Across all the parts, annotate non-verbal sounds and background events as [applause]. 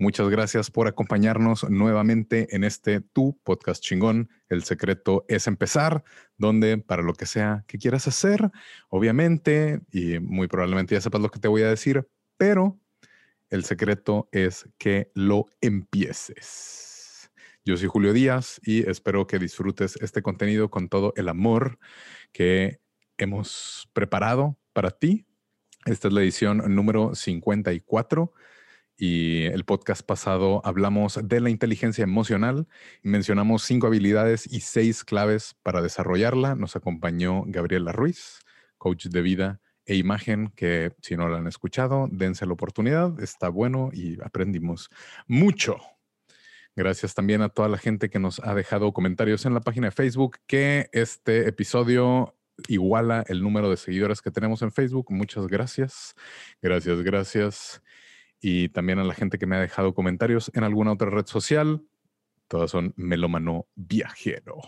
Muchas gracias por acompañarnos nuevamente en este Tu Podcast Chingón. El secreto es empezar, donde para lo que sea que quieras hacer, obviamente, y muy probablemente ya sepas lo que te voy a decir, pero el secreto es que lo empieces. Yo soy Julio Díaz y espero que disfrutes este contenido con todo el amor que hemos preparado para ti. Esta es la edición número 54 y el podcast pasado hablamos de la inteligencia emocional. Mencionamos cinco habilidades y seis claves para desarrollarla. Nos acompañó Gabriela Ruiz, coach de vida e imagen, que si no la han escuchado, dense la oportunidad. Está bueno y aprendimos mucho. Gracias también a toda la gente que nos ha dejado comentarios en la página de Facebook, que este episodio iguala el número de seguidores que tenemos en Facebook. Muchas gracias. Gracias, gracias y también a la gente que me ha dejado comentarios en alguna otra red social. Todas son melómano viajero.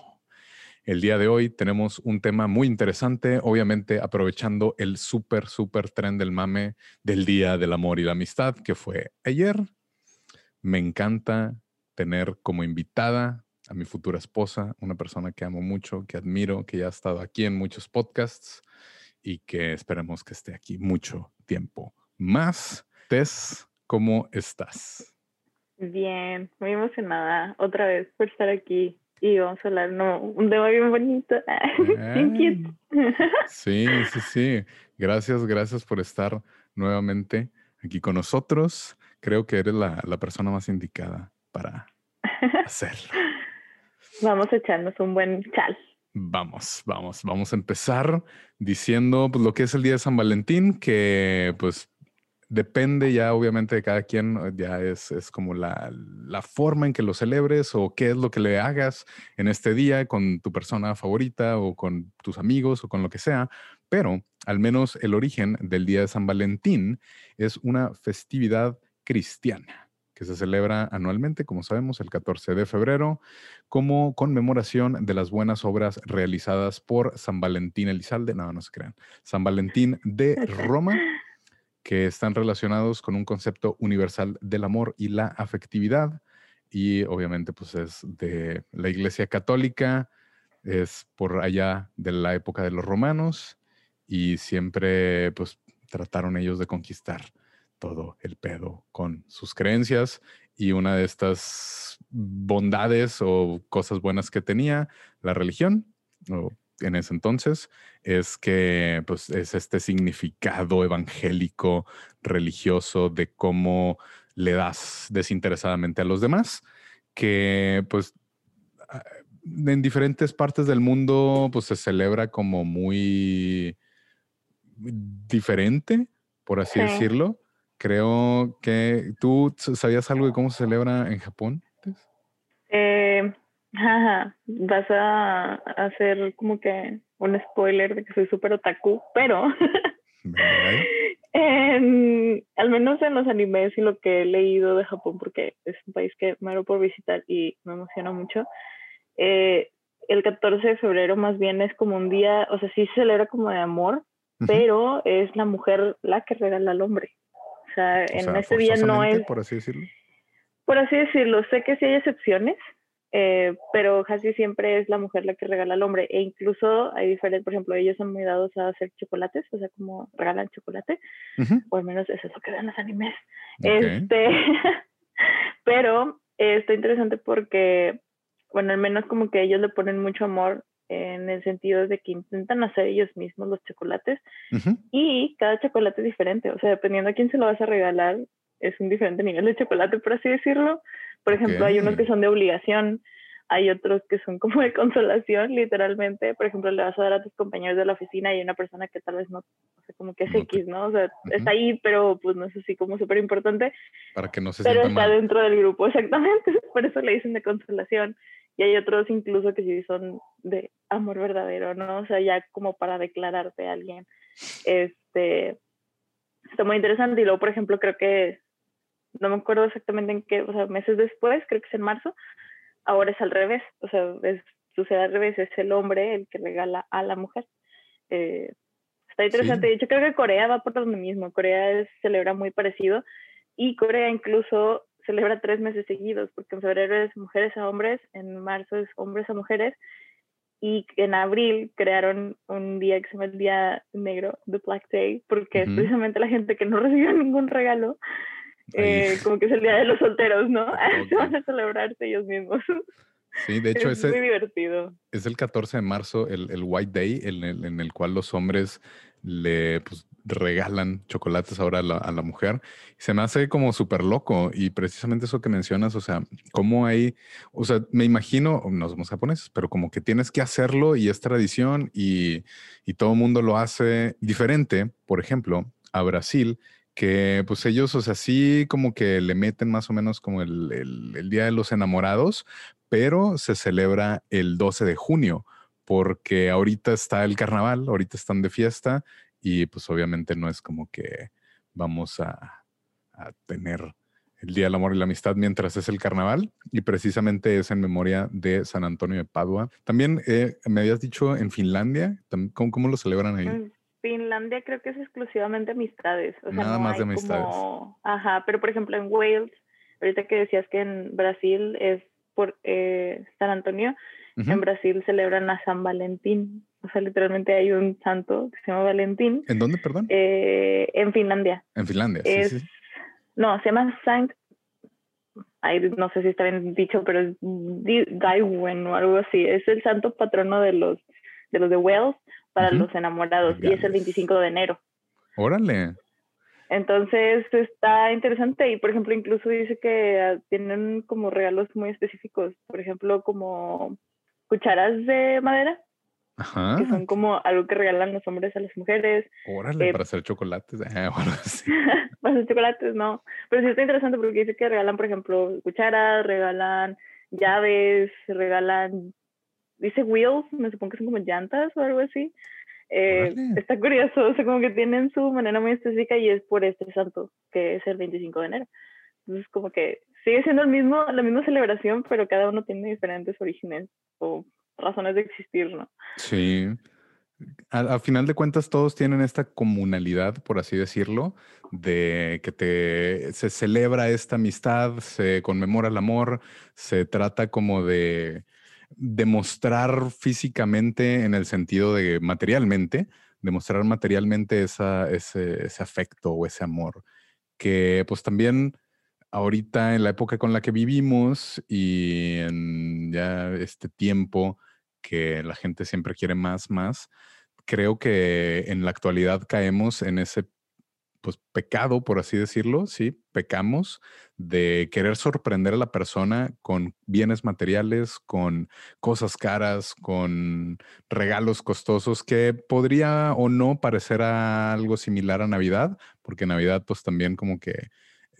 El día de hoy tenemos un tema muy interesante, obviamente aprovechando el súper, súper tren del mame del Día del Amor y la Amistad, que fue ayer. Me encanta tener como invitada a mi futura esposa, una persona que amo mucho, que admiro, que ya ha estado aquí en muchos podcasts y que esperemos que esté aquí mucho tiempo más. Tess, ¿cómo estás? Bien, muy emocionada otra vez por estar aquí y vamos a hablar no, un tema bien bonito. [laughs] bien. Sí, sí, sí. Gracias, gracias por estar nuevamente aquí con nosotros. Creo que eres la, la persona más indicada para [laughs] hacerlo. Vamos a echarnos un buen chal. Vamos, vamos, vamos a empezar diciendo pues, lo que es el Día de San Valentín, que pues depende ya obviamente de cada quien, ya es, es como la, la, forma en que lo celebres o qué es lo que le hagas en este día con tu persona favorita o con tus amigos o con lo que sea, pero al menos el origen del Día de San Valentín es una festividad cristiana que se celebra anualmente, como sabemos, el 14 de febrero, como conmemoración de las buenas obras realizadas por San Valentín Elizalde, no, no se crean, San Valentín de [laughs] Roma que están relacionados con un concepto universal del amor y la afectividad. Y obviamente pues es de la Iglesia Católica, es por allá de la época de los romanos y siempre pues trataron ellos de conquistar todo el pedo con sus creencias y una de estas bondades o cosas buenas que tenía la religión o en ese entonces es que pues, es este significado evangélico, religioso de cómo le das desinteresadamente a los demás, que pues ah, en diferentes partes del mundo pues se celebra como muy diferente, por así decirlo. Creo que tú sabías algo de cómo se celebra en Japón. Eh, Ajá, vas a hacer como que un spoiler de que soy súper otaku, pero [laughs] al menos en los animes y lo que he leído de Japón, porque es un país que me muero por visitar y me emociona mucho, eh, el 14 de febrero más bien es como un día, o sea, sí se celebra como de amor, pero es la mujer la que regala al hombre. O sea, en ese día no es... Por así decirlo. Por así decirlo, sé que sí hay excepciones, eh, pero casi siempre es la mujer la que regala al hombre. E incluso hay diferentes, por ejemplo, ellos son muy dados a hacer chocolates, o sea, como regalan chocolate, o al menos eso es lo que dan los animes. Este, [laughs] pero eh, está interesante porque, bueno, al menos como que ellos le ponen mucho amor en el sentido de que intentan hacer ellos mismos los chocolates y cada chocolate es diferente, o sea, dependiendo a quién se lo vas a regalar, es un diferente nivel de chocolate, por así decirlo. Por ejemplo, hay unos que son de obligación, hay otros que son como de consolación, literalmente. Por ejemplo, le vas a dar a tus compañeros de la oficina y hay una persona que tal vez no, o sea, como que es X, ¿no? O sea, está ahí, pero pues no es así como súper importante. Para que no se Pero está dentro del grupo, [laughs] exactamente. Por eso le dicen de consolación. Y hay otros incluso que sí son de amor verdadero, ¿no? O sea, ya como para declararte a alguien. Este, está muy interesante. Y luego, por ejemplo, creo que, no me acuerdo exactamente en qué, o sea, meses después, creo que es en marzo, ahora es al revés, o sea, sucede al revés, es el hombre el que regala a la mujer. Eh, está interesante, de hecho creo que Corea va por lo mismo, Corea celebra muy parecido y Corea incluso celebra tres meses seguidos, porque en febrero es mujeres a hombres, en marzo es hombres a mujeres y en abril crearon un día que se llama el Día Negro, The Black Day, porque es precisamente la gente que no [laughs] recibió ningún regalo eh, como que es el día de los solteros, ¿no? [laughs] Se van a celebrarse ellos mismos. Sí, de hecho es muy divertido. Es el 14 de marzo, el, el White Day, en el, en el, cual los hombres le pues, regalan chocolates ahora a la, a la, mujer. Se me hace como súper loco y precisamente eso que mencionas, o sea, cómo hay, o sea, me imagino, no somos japoneses, pero como que tienes que hacerlo y es tradición y, y todo el mundo lo hace diferente. Por ejemplo, a Brasil que pues ellos, o sea, sí como que le meten más o menos como el, el, Día de los Enamorados, pero se celebra el 12 de junio, porque ahorita está el carnaval, ahorita están de fiesta y pues obviamente no es como que vamos a, a tener el Día del Amor y la Amistad mientras es el carnaval y precisamente es en memoria de San Antonio de Padua. También eh, me habías dicho en Finlandia, ¿cómo, cómo lo celebran ahí? Finlandia creo que es exclusivamente amistades. O sea, Nada más de amistades. Ajá, pero por ejemplo en Wales, ahorita que decías que en Brasil es por eh, San Antonio, en Brasil celebran a San Valentín. O sea, literalmente hay un santo que se llama Valentín. ¿En dónde, perdón? Eh, en Finlandia. En Finlandia, sí, sí. No, se llama Sankt no sé si está bien dicho, pero es Gaiwen o algo así. Es el santo patrono de los de los de Wales para los enamorados y es el 25 de enero. Órale. Entonces está interesante y por ejemplo incluso dice que ah, tienen como regalos muy específicos, por ejemplo como cucharas de madera, Ajá. que son como algo que regalan los hombres a las mujeres. Órale, eh, para hacer chocolates. [laughs] Eh, [laughs] para hacer chocolates, no. Pero sí está interesante porque dice que regalan, por ejemplo, cucharas, regalan llaves, regalan dice wheels, me supongo que son como llantas o algo así. Eh, está curioso, o sea, como que tienen su manera muy específica y es por este santo, que es el 25 de enero. Entonces, como que sigue siendo el mismo, la misma celebración, pero cada uno tiene diferentes orígenes o razones de existir, ¿no? Sí. Al, final de cuentas, todos tienen esta comunalidad, por así decirlo, de que te, se celebra esta amistad, se conmemora el amor, se trata como de demostrar físicamente en el sentido de materialmente, demostrar materialmente ese, afecto o ese amor, que pues también ahorita en la época con la que vivimos y en ya este tiempo que la gente siempre quiere más, más, creo que en la actualidad caemos en ese pues pecado, por así decirlo, sí, pecamos de querer sorprender a la persona con bienes materiales, con cosas caras, con regalos costosos que podría o no parecer algo similar a Navidad, porque Navidad pues también como que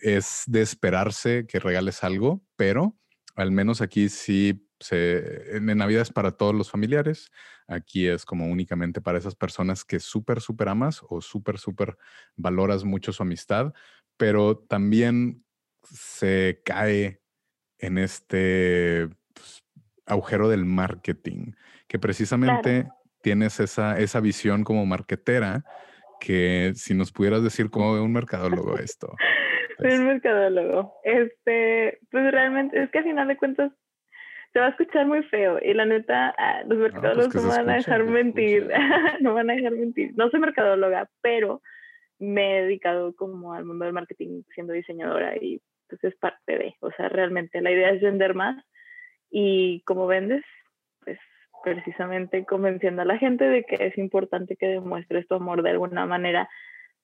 es de esperarse que regales algo, pero al menos aquí sí se, en Navidad es para todos los familiares, aquí es como únicamente para esas personas que súper, súper amas o súper, súper valoras mucho su amistad, pero también se cae en este pues, agujero del marketing, que precisamente tienes esa, esa visión como marketera, que si nos pudieras decir cómo ve un mercadólogo esto. [laughs] un mercadólogo. Este, pues realmente es que al final de cuentas se va a escuchar muy feo y la neta ah, los pues mercadólogos no, van a dejar mentir, [laughs] no van a dejar mentir. No soy mercadóloga, pero me he dedicado como al mundo del marketing siendo diseñadora y pues es parte de, o sea, realmente la idea es vender más y como vendes, pues precisamente convenciendo a la gente de que es importante que demuestres tu amor de alguna manera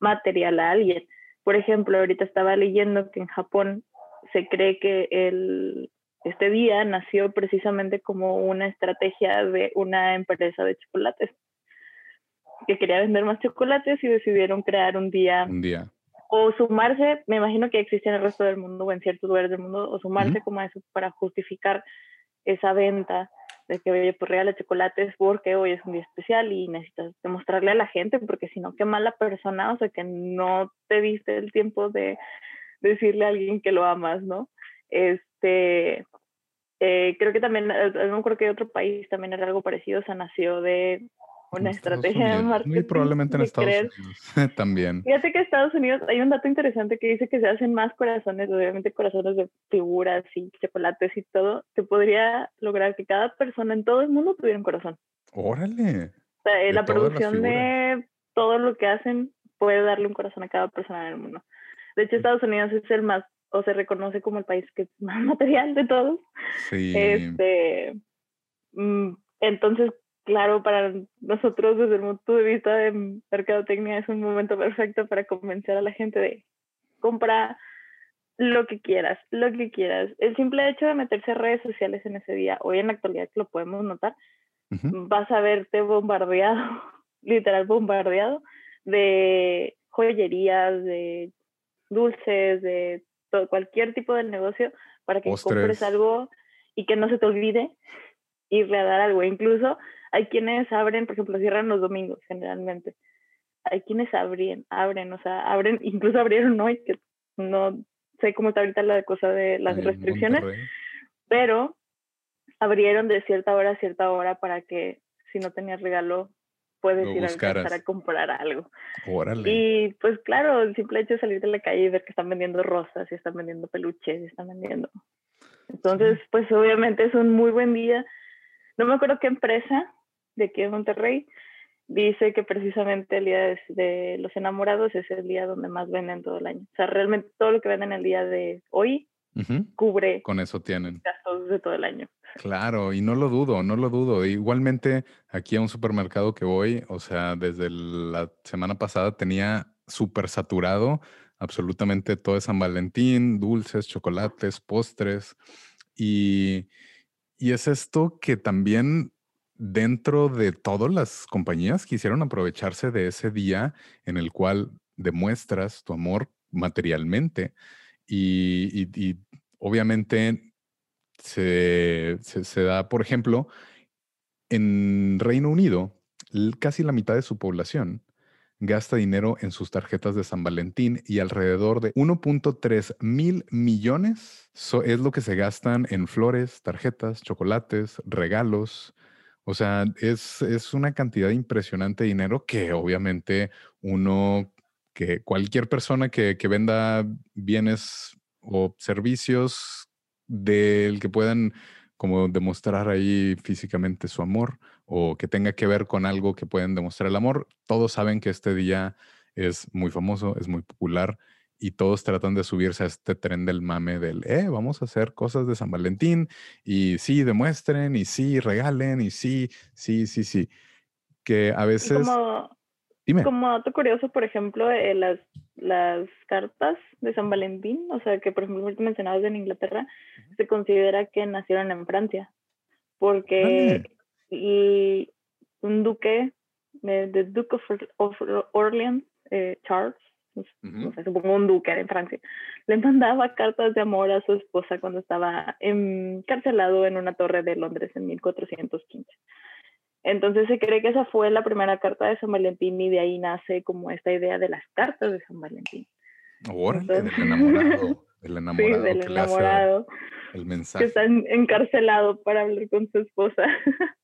material a alguien. Por ejemplo, ahorita estaba leyendo que en Japón se cree que el este día nació precisamente como una estrategia de una empresa de chocolates que quería vender más chocolates y decidieron crear un día. Un día. O sumarse, me imagino que existe en el resto del mundo o en ciertos lugares del mundo, o sumarse como a eso para justificar esa venta de que, oye, pues regala chocolates porque hoy es un día especial y necesitas demostrarle a la gente, porque si no, qué mala persona, o sea, que no te diste el tiempo de decirle a alguien que lo amas, ¿no? Este, eh, creo que también, eh, no creo que otro país también era algo parecido, o sea, nació de una estrategia de marketing. Muy probablemente en Estados Unidos [laughs] también. Fíjate que Estados Unidos hay un dato interesante que dice que se hacen más corazones, obviamente corazones de figuras y chocolates y todo, que podría lograr que cada persona en todo el mundo tuviera un corazón. Órale. O sea, eh, la producción de todo lo que hacen puede darle un corazón a cada persona en el mundo. De hecho, Estados Unidos es el más, o se reconoce como el país que es [laughs] más material de todos. Sí. Este, mm, entonces, claro, para nosotros desde el punto de vista de mercadotecnia es un momento perfecto para convencer a la gente de comprar lo que quieras, lo que quieras. El simple hecho de meterse a redes sociales en ese día, hoy en la actualidad que lo podemos notar, vas a verte bombardeado, [laughs] literal bombardeado, de joyerías, de dulces, de todo, cualquier tipo de negocio para que compres algo y que no se te olvide irle a dar algo. Incluso hay quienes abren, por ejemplo, cierran los domingos generalmente. Hay quienes abren, abren, o sea, abren, [laughs] incluso abrieron hoy, que no sé cómo está ahorita la cosa de las restricciones, pero abrieron de cierta hora a cierta hora para que si no tenías regalo puedes ir a a comprar algo. Y pues claro, el simple hecho de salir de la calle y ver que están vendiendo rosas y están vendiendo peluches y están vendiendo. Entonces, pues obviamente es un muy buen día. No me acuerdo qué empresa, de aquí de Monterrey, dice que precisamente el día de, los enamorados es el día donde más venden todo el año. O sea, realmente todo lo que venden el día de hoy cubre con eso tienen gastos de todo el año. Claro, y no lo dudo, no lo dudo. Igualmente, aquí a un supermercado que voy, o sea, desde la semana pasada tenía súper saturado absolutamente todo de San Valentín, dulces, chocolates, postres. Y, y es esto que también dentro de todas las compañías quisieron aprovecharse de ese día en el cual demuestras tu amor materialmente y, obviamente se, da, por ejemplo, en Reino Unido, casi la mitad de su población gasta dinero en sus tarjetas de San Valentín y alrededor de 1.3 mil millones es lo que se gastan en flores, tarjetas, chocolates, regalos, o sea, es, es una cantidad impresionante de dinero que obviamente uno, que cualquier persona que venda bienes o servicios del que puedan como demostrar ahí físicamente su amor o que tenga que ver con algo que pueden demostrar el amor, todos saben que este día es muy famoso, es muy popular y todos tratan de subirse a este tren del mame del, eh, vamos a hacer cosas de San Valentín y sí, demuestren y sí, regalen y sí, sí, sí, sí. Que a veces... Como, Dime. como dato curioso, por ejemplo, eh, las, las cartas de San Valentín, o sea, que por ejemplo, mencionabas en Inglaterra, se considera que nacieron en Francia, porque y un duque, de, de Duke of, Orleans, eh, Charles, supongo un duque en Francia, le mandaba cartas de amor a su esposa cuando estaba encarcelado en una torre de Londres en 1415. Entonces se cree que esa fue la primera carta de San Valentín y de ahí nace como esta idea de las cartas de San Valentín. Órale, del enamorado. [laughs] Del enamorado. del enamorado. el mensaje. Que está encarcelado para hablar con su esposa. [laughs]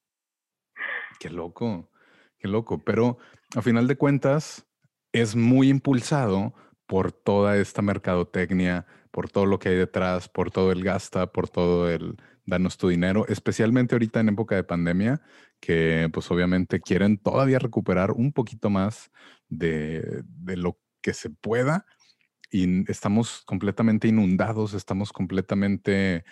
Qué loco, qué loco. Pero a final de cuentas, es muy impulsado por toda esta mercadotecnia, por todo lo que hay detrás, por todo el gasta, por todo el danos tu dinero, especialmente ahorita en época de pandemia, que pues obviamente quieren todavía recuperar un poquito más de, lo que se pueda y estamos completamente inundados, estamos completamente,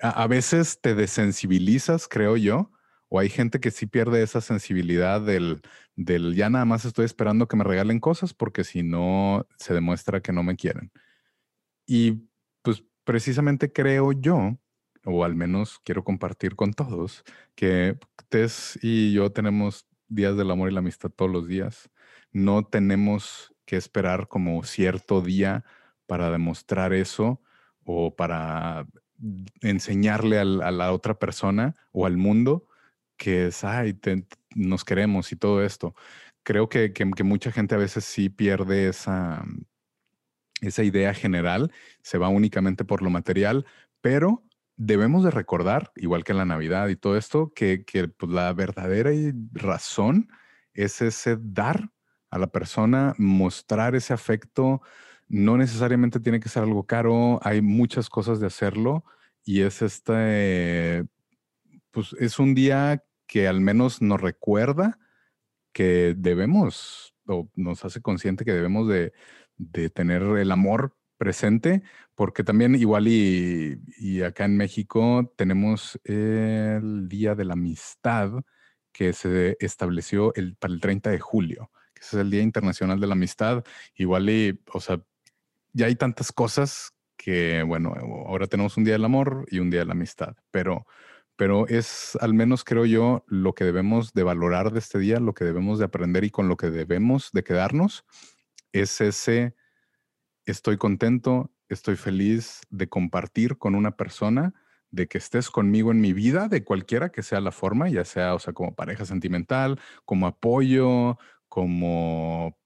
a veces te desensibilizas, creo yo, o hay gente que sí pierde esa sensibilidad del, del ya nada más estoy esperando que me regalen cosas porque si no se demuestra que no me quieren. Y pues precisamente creo yo, o al menos quiero compartir con todos, que Tess y yo tenemos días del amor y la amistad todos los días. No tenemos que esperar como cierto día para demostrar eso o para enseñarle a la otra persona o al mundo que es, ay, nos queremos y todo esto. Creo que, que, mucha gente a veces sí pierde esa, esa idea general, se va únicamente por lo material, pero debemos de recordar, igual que la Navidad y todo esto, que, que pues, la verdadera razón es ese dar a la persona, mostrar ese afecto. No necesariamente tiene que ser algo caro, hay muchas cosas de hacerlo y es este, pues es un día que al menos nos recuerda que debemos o nos hace consciente que debemos de, de tener el amor presente, porque también igual y, y, acá en México tenemos el Día de la Amistad que se estableció el, para el 30 de julio, que es el Día Internacional de la Amistad. Igual y, o sea, ya hay tantas cosas que, bueno, ahora tenemos un Día del Amor y un Día de la Amistad, pero, pero es al menos creo yo lo que debemos de valorar de este día, lo que debemos de aprender y con lo que debemos de quedarnos es ese estoy contento, estoy feliz de compartir con una persona, de que estés conmigo en mi vida, de cualquiera que sea la forma, ya sea, o sea, como pareja sentimental, como apoyo, como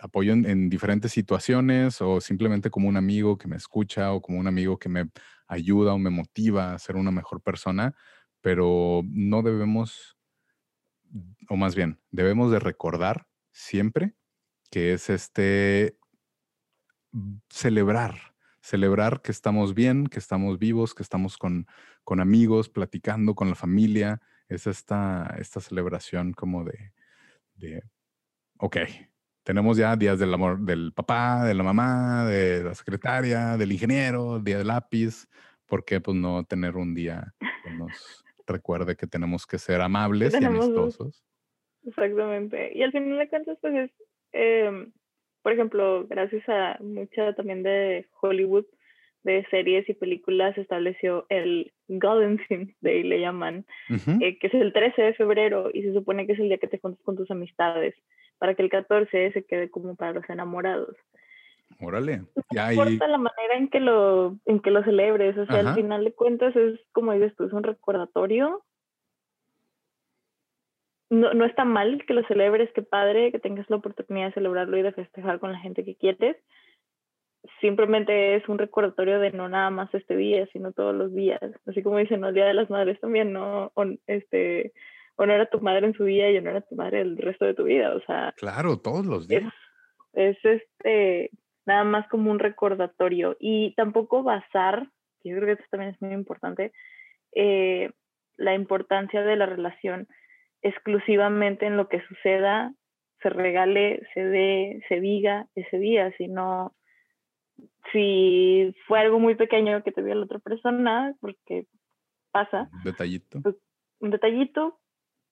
apoyo en, diferentes situaciones o simplemente como un amigo que me escucha o como un amigo que me ayuda o me motiva a ser una mejor persona, pero no debemos, o más bien, debemos de recordar siempre que es este celebrar, celebrar que estamos bien, que estamos vivos, que estamos con, con amigos, platicando con la familia. Es esta, esta celebración como de, de, ok, tenemos ya días del amor del papá, de la mamá, de la secretaria, del ingeniero, día del lápiz. ¿Por qué pues no tener un día que nos recuerde que tenemos que ser amables y amistosos? Exactamente. Y al final de cuentas, pues es, em, por ejemplo, gracias a mucha también de Hollywood, de series y películas, estableció el Golden [laughs] Day, le llaman, eh, que es el 13 de febrero y se supone que es el día que te juntas con tus amistades, para que el 14 se quede como para los enamorados. Órale. No importa la manera en que lo, en que lo celebres, o sea, al final de cuentas es como dices tú, es un recordatorio no, no está mal que lo celebres, que padre, que tengas la oportunidad de celebrarlo y de festejar con la gente que quieres. Simplemente es un recordatorio de no nada más este día, sino todos los días. Así como dicen, el Día de las Madres también, ¿no? este, honor a tu madre en su día y honor a tu madre el resto de tu vida. O sea. Claro, todos los días. Es, este, nada más como un recordatorio. Y tampoco basar, yo creo que eso también es muy importante, eh, la importancia de la relación exclusivamente en lo que suceda, se regale, se dé, se diga ese día, sino si fue algo muy pequeño que te dio la otra persona, porque pasa. Un detallito. Pues, un detallito,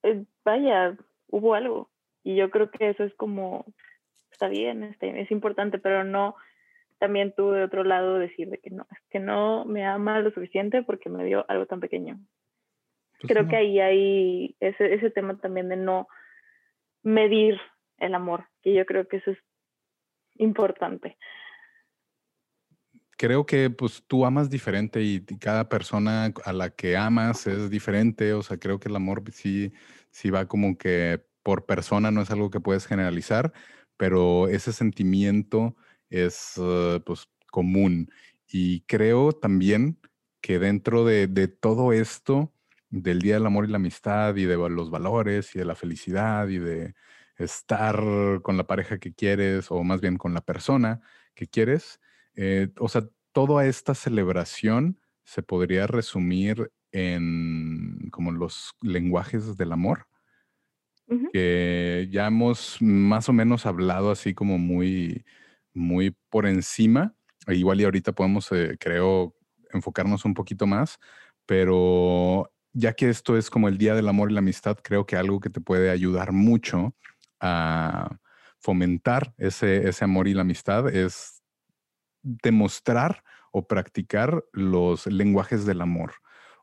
eh, vaya, hubo algo. Y yo creo que eso es como, está bien, este, es importante, pero no también tú de otro lado decir de que no, es que no me ama lo suficiente porque me dio algo tan pequeño. Pues Creo que ahí hay ese, ese tema también de no medir el amor, que yo creo que eso es importante. Creo que pues tú amas diferente y, cada persona a la que amas es diferente, o sea, creo que el amor sí, sí va como que por persona, no es algo que puedes generalizar, pero ese sentimiento es uh, pues común. Y creo también que dentro de, de todo esto, del Día del Amor y la Amistad y de los valores y de la felicidad y de estar con la pareja que quieres o más bien con la persona que quieres. Eh, o sea, toda esta celebración se podría resumir en como los lenguajes del amor, que ya hemos más o menos hablado así como muy, muy por encima. E igual y ahorita podemos, eh, creo, enfocarnos un poquito más, pero ya que esto es como el Día del Amor y la Amistad, creo que algo que te puede ayudar mucho a fomentar ese, ese amor y la amistad es demostrar o practicar los lenguajes del amor.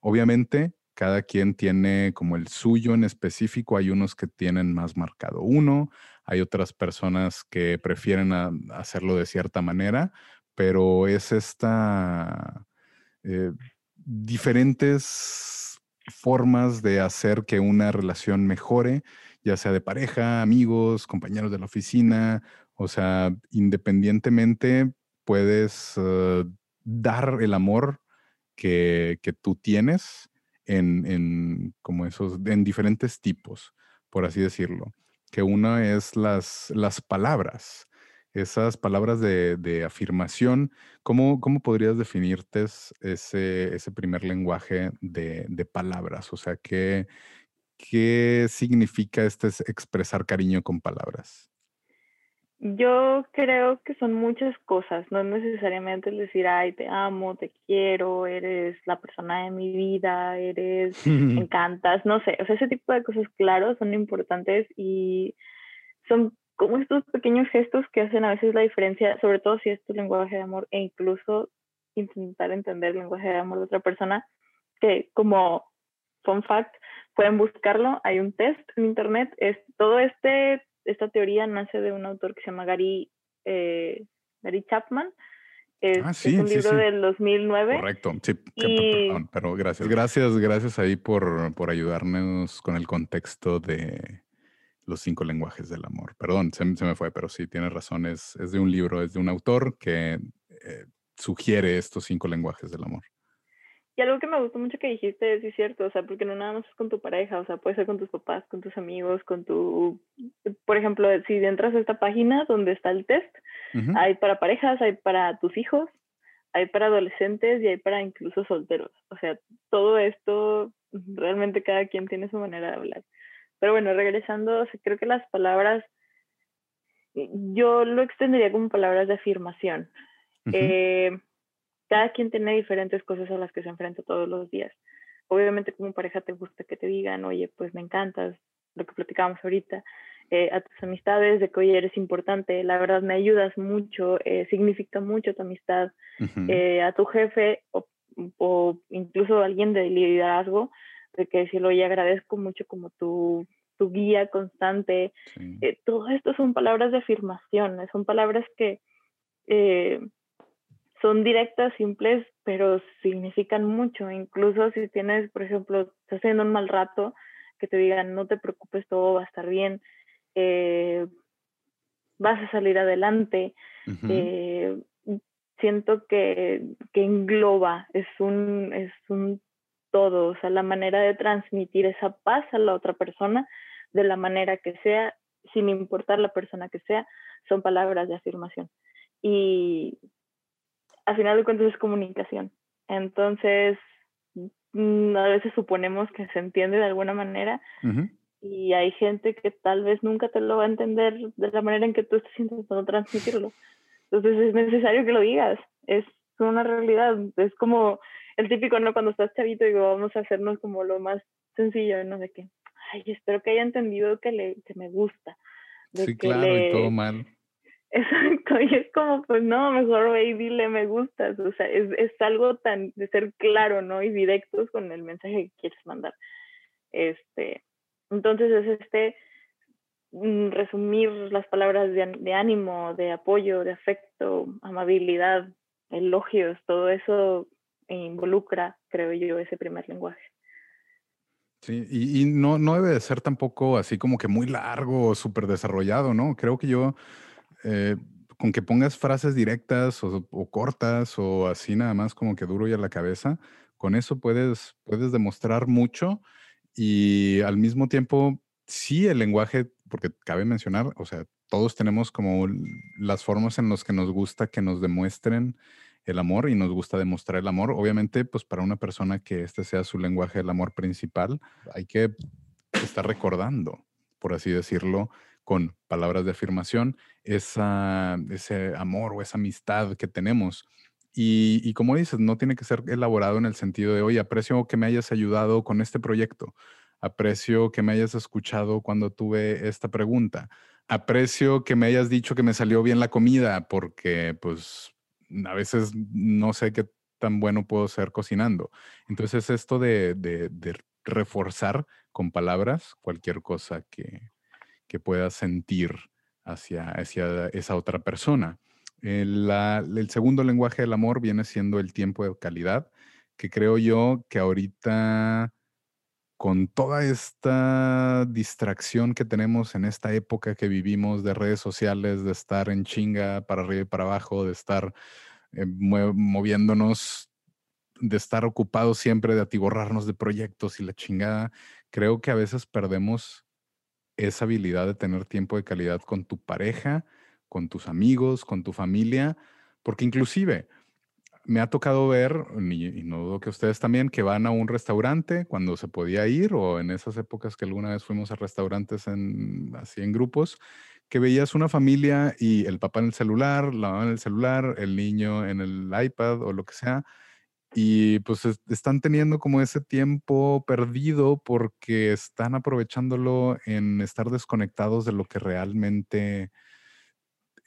Obviamente, cada quien tiene como el suyo en específico. Hay unos que tienen más marcado uno, hay otras personas que prefieren hacerlo de cierta manera, pero es esta eh, diferentes formas de hacer que una relación mejore, ya sea de pareja, amigos, compañeros de la oficina, o sea, independientemente puedes eh, dar el amor que, tú tienes en, como esos, en diferentes tipos, por así decirlo. Que una es las, las palabras, esas palabras de, afirmación. ¿Cómo, ¿Cómo, podrías definirte ese, ese primer lenguaje de, de palabras? O sea, ¿qué, ¿qué significa este expresar cariño con palabras? Yo creo que son muchas cosas, no necesariamente el decir, ay, te amo, te quiero, eres la persona de mi vida, eres, me [laughs] encantas, no sé, o sea, ese tipo de cosas, claro, son importantes y son como estos pequeños gestos que hacen a veces la diferencia, sobre todo si es tu lenguaje de amor e incluso intentar entender el lenguaje de amor de otra persona, que como fun fact, pueden buscarlo, hay un test en internet, es todo este esta teoría nace de un autor que se llama Gary, eh, Gary Chapman. Es, ah, sí, un libro del 2009. Correcto, sí, perdón, pero gracias. Gracias, gracias ahí por, por ayudarnos con el contexto de los cinco lenguajes del amor. Perdón, se, me fue, pero sí, tienes razón, es, es, de un libro, es de un autor que eh, sugiere estos cinco lenguajes del amor. Y algo que me gustó mucho que dijiste es, cierto, o sea, porque no nada más es con tu pareja, o sea, puede ser con tus papás, con tus amigos, con tu, por ejemplo, si entras a esta página donde está el test, hay para parejas, hay para tus hijos, hay para adolescentes y hay para incluso solteros. O sea, todo esto, realmente cada quien tiene su manera de hablar. Pero bueno, regresando, creo que las palabras, yo lo extendería como palabras de afirmación. eh, cada quien tiene diferentes cosas a las que se enfrenta todos los días. Obviamente como pareja te gusta que te digan, oye, pues me encantas, lo que platicábamos ahorita, eh, a tus amistades, de que oye, eres importante, la verdad me ayudas mucho, eh, significa mucho tu amistad, eh, a tu jefe o, o, incluso a alguien de liderazgo, de que decirlo, oye, agradezco mucho como tu, tu guía constante. todo esto son palabras de afirmación, son palabras que son directas, simples, pero significan mucho. Incluso si tienes, por ejemplo, estás haciendo un mal rato, que te digan, no te preocupes, todo va a estar bien, eh, vas a salir adelante. Eh, siento que, que, engloba, es un, es un todo, o sea, la manera de transmitir esa paz a la otra persona, de la manera que sea, sin importar la persona que sea, son palabras de afirmación. Y al final de cuentas es comunicación. Entonces, mm, a veces suponemos que se entiende de alguna manera y hay gente que tal vez nunca te lo va a entender de la manera en que tú estás intentando transmitirlo. Entonces es necesario que lo digas. Es una realidad. Es como el típico, ¿no? Cuando estás chavito digo, vamos a hacernos como lo más sencillo, ¿no? De que, ay, espero que haya entendido que, le, que me gusta. sí, claro, y todo mal. [laughs] Exacto, y es como, pues no, mejor ve y dile me gustas, o sea, es, es algo tan de ser claro, ¿no? Y directos con el mensaje que quieres mandar. Este, entonces es este mm, resumir las palabras de, de ánimo, de apoyo, de afecto, amabilidad, elogios, todo eso involucra, creo yo, ese primer lenguaje. Sí, y, y, no, no debe de ser tampoco así como que muy largo o súper desarrollado, ¿no? Creo que yo eh, con que pongas frases directas o, cortas o así nada más como que duro y a la cabeza, con eso puedes, puedes demostrar mucho y al mismo tiempo, sí, el lenguaje, porque cabe mencionar, o sea, todos tenemos como las formas en las que nos gusta que nos demuestren el amor y nos gusta demostrar el amor. Obviamente, pues para una persona que este sea su lenguaje del amor principal, hay que estar recordando, por así decirlo, con palabras de afirmación, esa, ese amor o esa amistad que tenemos. Y, como dices, no tiene que ser elaborado en el sentido de, oye, aprecio que me hayas ayudado con este proyecto, aprecio que me hayas escuchado cuando tuve esta pregunta, aprecio que me hayas dicho que me salió bien la comida, porque pues a veces no sé qué tan bueno puedo ser cocinando. Entonces, esto de, reforzar con palabras cualquier cosa que, que puedas sentir hacia, esa otra persona. El, el, segundo lenguaje del amor viene siendo el tiempo de calidad, que creo yo que ahorita con toda esta distracción que tenemos en esta época que vivimos de redes sociales, de estar en chinga para arriba y para abajo, de estar eh, moviéndonos, de estar ocupados siempre, de atiborrarnos de proyectos y la chingada, creo que a veces perdemos esa habilidad de tener tiempo de calidad con tu pareja, con tus amigos, con tu familia, porque inclusive me ha tocado ver, y, no dudo que ustedes también, que van a un restaurante cuando se podía ir o en esas épocas que alguna vez fuimos a restaurantes en, así en grupos, que veías una familia y el papá en el celular, la mamá en el celular, el niño en el iPad o lo que sea, y pues están teniendo como ese tiempo perdido porque están aprovechándolo en estar desconectados de lo que realmente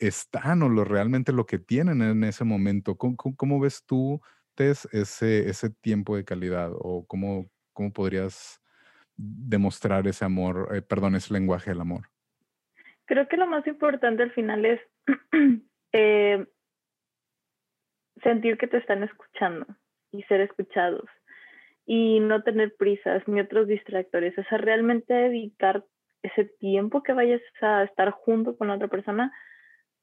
están o lo realmente lo que tienen en ese momento. ¿Cómo, ves tú, Tess, ese, ese tiempo de calidad o cómo, cómo podrías demostrar ese amor, eh, perdón, ese lenguaje del amor? Creo que lo más importante al final es [clears throat] eh, sentir que te están escuchando y ser escuchados y no tener prisas ni otros distractores, o sea, realmente dedicar ese tiempo que vayas a estar junto con otra persona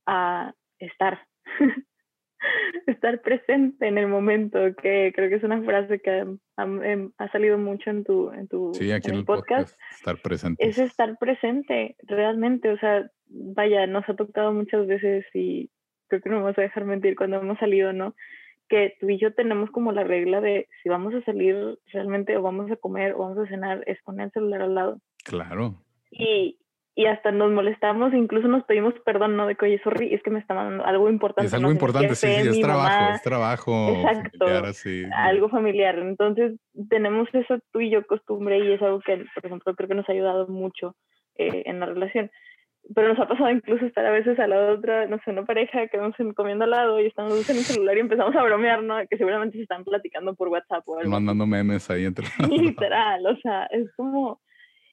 a estar, [laughs] estar presente en el momento, que creo que es una frase que em, ha, salido mucho en tu, en tu sí, aquí en el podcast, estar presente. Es estar presente, realmente, o sea, vaya, nos ha tocado muchas veces y creo que no vamos a dejar mentir cuando hemos salido, ¿no? Que tú y yo tenemos como la regla de si vamos a salir realmente o vamos a comer o vamos a cenar, es con el celular al lado. Claro. Y, y hasta nos molestamos, incluso nos pedimos perdón, ¿no? De que, oye, sorry, es que me está mandando algo importante. Es algo importante, sí, es trabajo, es trabajo. Exacto, algo familiar. Entonces, tenemos esa tú y yo costumbre y es algo que, por ejemplo, creo que nos ha ayudado mucho eh, en la relación. Pero nos ha pasado incluso estar a veces a la otra, no sé, una pareja que vamos comiendo al lado y estamos en el celular y empezamos a bromear, ¿no? Que seguramente se están platicando por WhatsApp o algo. Mandando memes ahí entre. [laughs] Literal, o sea, es como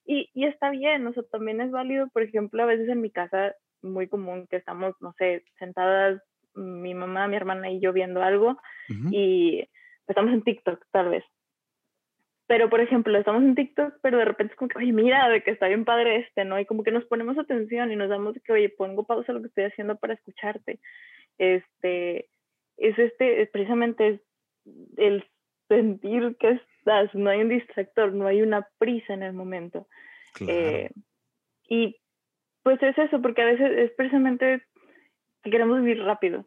y, y está bien, o sea, también es válido, por ejemplo, a veces en mi casa, muy común que estamos, no sé, sentadas mi mamá, mi hermana y yo viendo algo y estamos en TikTok tal vez. Pero, por ejemplo, estamos en TikTok, pero de repente es como que, oye, mira, de que está bien padre este, ¿no? Y como que nos ponemos atención y nos damos de que, oye, pongo pausa lo que estoy haciendo para escucharte. Este, es este, precisamente el sentir que estás, no hay un distractor, no hay una prisa en el momento. Eh, y pues es eso, porque a veces es precisamente que queremos vivir rápido.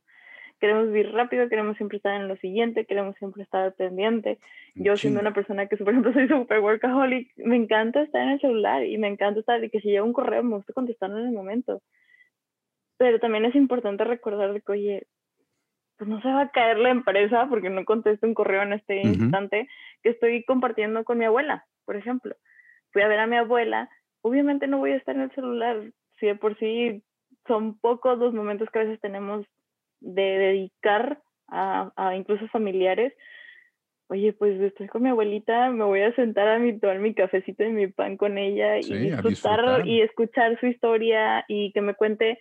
Queremos vivir rápido, queremos siempre estar en lo siguiente, queremos siempre estar pendiente. Yo siendo una persona que, por ejemplo, [laughs] soy super workaholic, me encanta estar en el celular y me encanta estar, y que si llega un correo me gusta contestarlo en el momento. Pero también es importante recordar que, oye, pues no se va a caer la empresa porque no contesto un correo en este instante que estoy compartiendo con mi abuela, por ejemplo. Fui a ver a mi abuela, obviamente no voy a estar en el celular, si de por sí son pocos los momentos que a veces tenemos de dedicar a, a incluso familiares. Oye, pues estoy con mi abuelita, me voy a sentar a mi, tomar mi cafecito y mi pan con ella y disfrutar y escuchar su historia y que me cuente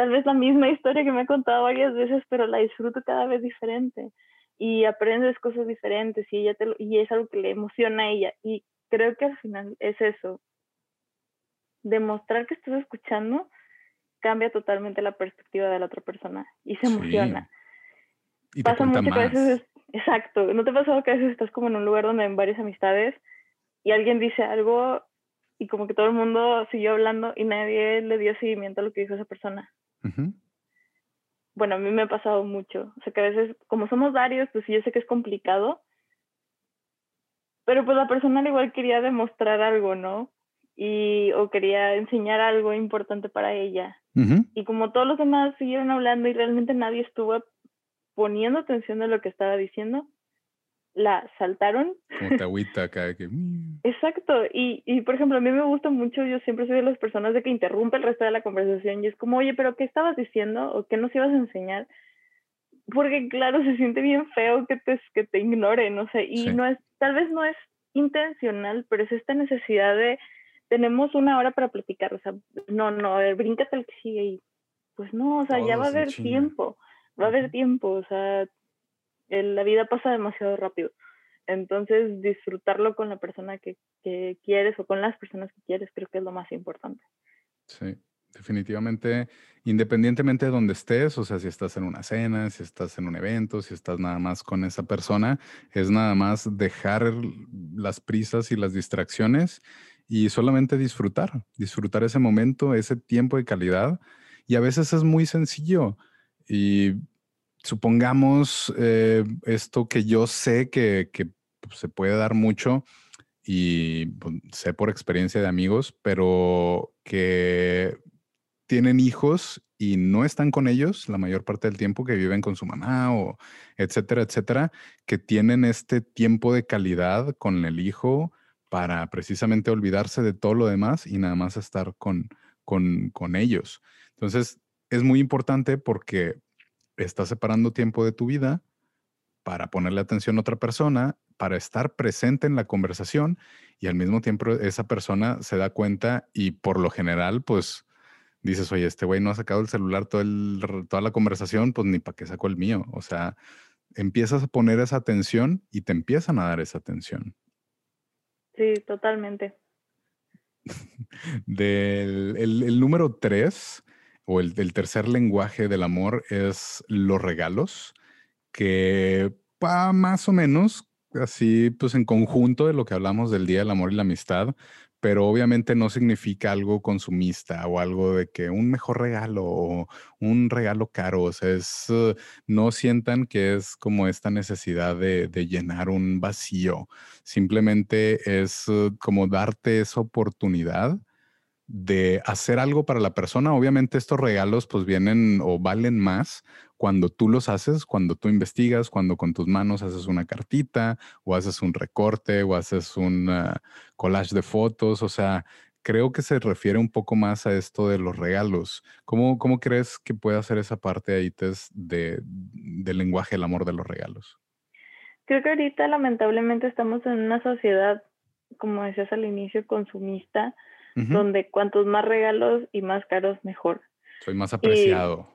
tal vez la misma historia que me ha contado varias veces, pero la disfruto cada vez diferente. Y aprendes cosas diferentes y ella te y es algo que le emociona a ella. Y creo que al final es eso. Demostrar que estás escuchando cambia totalmente la perspectiva de la otra persona y se emociona. Y pasa mucho que a veces exacto no te pasa que a veces estás como en un lugar donde hay varias amistades y alguien dice algo y como que todo el mundo siguió hablando y nadie le dio seguimiento a lo que dijo esa persona bueno, a mí me ha pasado mucho. O sea, que a veces, como somos varios, pues sí, yo sé que es complicado. Pero pues la persona al igual quería demostrar algo, ¿no? Y, o quería enseñar algo importante para ella. Y como todos los demás siguieron hablando y realmente nadie estuvo poniendo atención a lo que estaba diciendo, la saltaron. Como te [laughs] agüita acá. Que... Exacto. Y, y, por ejemplo, a mí me gusta mucho, yo siempre soy de las personas de que interrumpe el resto de la conversación y es como, oye, pero ¿qué estabas diciendo? ¿O qué nos ibas a enseñar? porque claro, se siente bien feo que te, que te ignoren, no sé, y no es, tal vez no es intencional, pero es esta necesidad de, tenemos una hora para platicar, o sea, no, no, a ver, bríncate el que sigue y, pues no, o sea, ya va a haber tiempo, va a haber tiempo, o sea, la vida pasa demasiado rápido. Entonces, disfrutarlo con la persona que, que quieres o con las personas que quieres, creo que es lo más importante. Sí, definitivamente, independientemente de donde estés, o sea, si estás en una cena, si estás en un evento, si estás nada más con esa persona, es nada más dejar las prisas y las distracciones y solamente disfrutar, disfrutar ese momento, ese tiempo de calidad. Y a veces es muy sencillo. Y supongamos eh, esto que yo sé que, que se puede dar mucho y pues, sé por experiencia de amigos, pero que tienen hijos y no están con ellos la mayor parte del tiempo, que viven con su mamá o etcétera, etcétera, que tienen este tiempo de calidad con el hijo para precisamente olvidarse de todo lo demás y nada más estar con, con, con ellos. Entonces, es muy importante porque estás separando tiempo de tu vida para ponerle atención a otra persona, para estar presente en la conversación y al mismo tiempo esa persona se da cuenta y por lo general, pues dices, oye, este güey no ha sacado el celular todo el, toda la conversación, pues ni para qué sacó el mío. O sea, empiezas a poner esa atención y te empiezan a dar esa atención. Sí, totalmente. [laughs] del, el, número tres o el, tercer lenguaje del amor es los regalos que va más o menos así, pues en conjunto de lo que hablamos del Día del Amor y la Amistad, pero obviamente no significa algo consumista o algo de que un mejor regalo o un regalo caro, o sea, es, uh, no sientan que es como esta necesidad de, llenar un vacío, simplemente es uh, como darte esa oportunidad de hacer algo para la persona. Obviamente estos regalos pues vienen o valen más cuando tú los haces, cuando tú investigas, cuando con tus manos haces una cartita o haces un recorte o haces un ah, collage de fotos, o sea, creo que se refiere un poco más a esto de los regalos. ¿Cómo, cómo crees que puede hacer esa parte ahí, Tess, de, del lenguaje del amor de los regalos? Creo que ahorita lamentablemente estamos en una sociedad, como decías al inicio, consumista, donde cuantos más regalos y más caros, mejor. Soy más apreciado.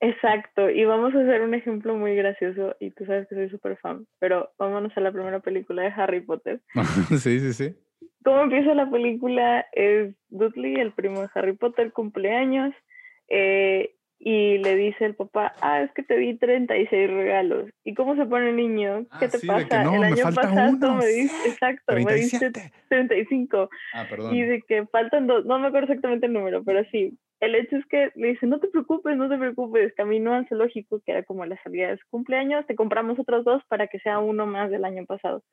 Exacto, y vamos a hacer un ejemplo muy gracioso, y tú sabes que soy súper fan, pero vámonos a la primera película de Harry Potter. [laughs] sí, sí, sí. ¿Cómo empieza la película? Es Dudley, el primo de Harry Potter, cumpleaños, eh, y le dice el papá, ah, es que te di 36 regalos. ¿Y cómo se pone el niño? ¿Qué ah, te pasa? el año pasado me diste, exacto, me diste 35. Ah, perdón. Y de que faltan dos, no me acuerdo exactamente el número, pero sí, el hecho es que le dice, no te preocupes, no te preocupes, camino al zoológico, que era como la salida de su cumpleaños, te compramos otros dos para que sea uno más del año pasado.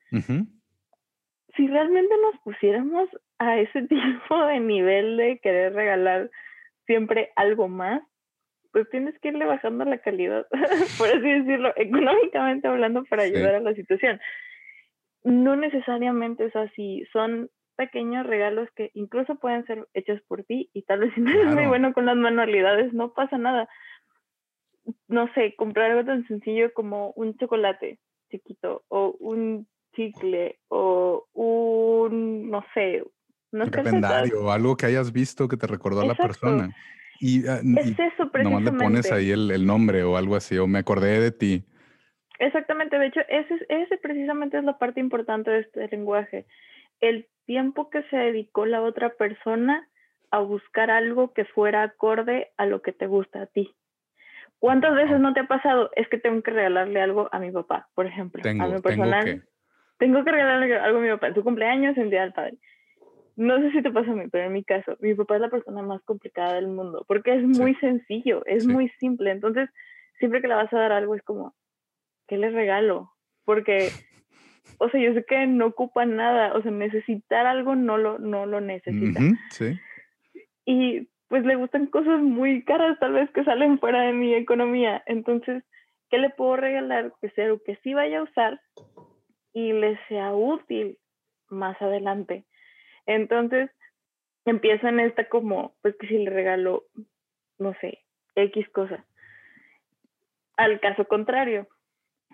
Si realmente nos pusiéramos a ese [laughs] tipo de nivel de querer regalar siempre algo más, pues tienes que irle bajando la calidad, [laughs] por así decirlo, económicamente hablando para ayudar a la situación. No necesariamente es así, son pequeños regalos que incluso pueden ser hechos por ti y tal vez si no eres muy bueno con las manualidades, no pasa nada. No sé, comprar algo tan sencillo como un chocolate chiquito o un chicle o un, no sé, un calendario o algo que hayas visto que te recordó a la persona. Y, uh, es eso precisamente. Nomás le pones ahí el, el, nombre o algo así, o me acordé de ti. Exactamente, de hecho, ese, ese precisamente es la parte importante de este lenguaje. El tiempo que se dedicó la otra persona a buscar algo que fuera acorde a lo que te gusta a ti. ¿Cuántas veces no te ha pasado? Es que tengo que regalarle algo a mi papá, por ejemplo. Tengo, a mi personal. Tengo que... tengo que regalarle algo a mi papá en su cumpleaños, en Día del Padre. No sé si te pasa a mí, pero en mi caso, mi papá es la persona más complicada del mundo, porque es muy sencillo, es muy simple. Entonces, siempre que le vas a dar algo es como, ¿qué le regalo? Porque o sea, yo sé que no ocupa nada, o sea, necesitar algo no lo, no lo necesita. sí. Y pues le gustan cosas muy caras tal vez que salen fuera de mi economía. Entonces, ¿qué le puedo regalar? Que sea algo que sí vaya a usar y le sea útil más adelante. Entonces, empieza en esta como, pues que si le regalo, no sé, X cosa. Al caso contrario,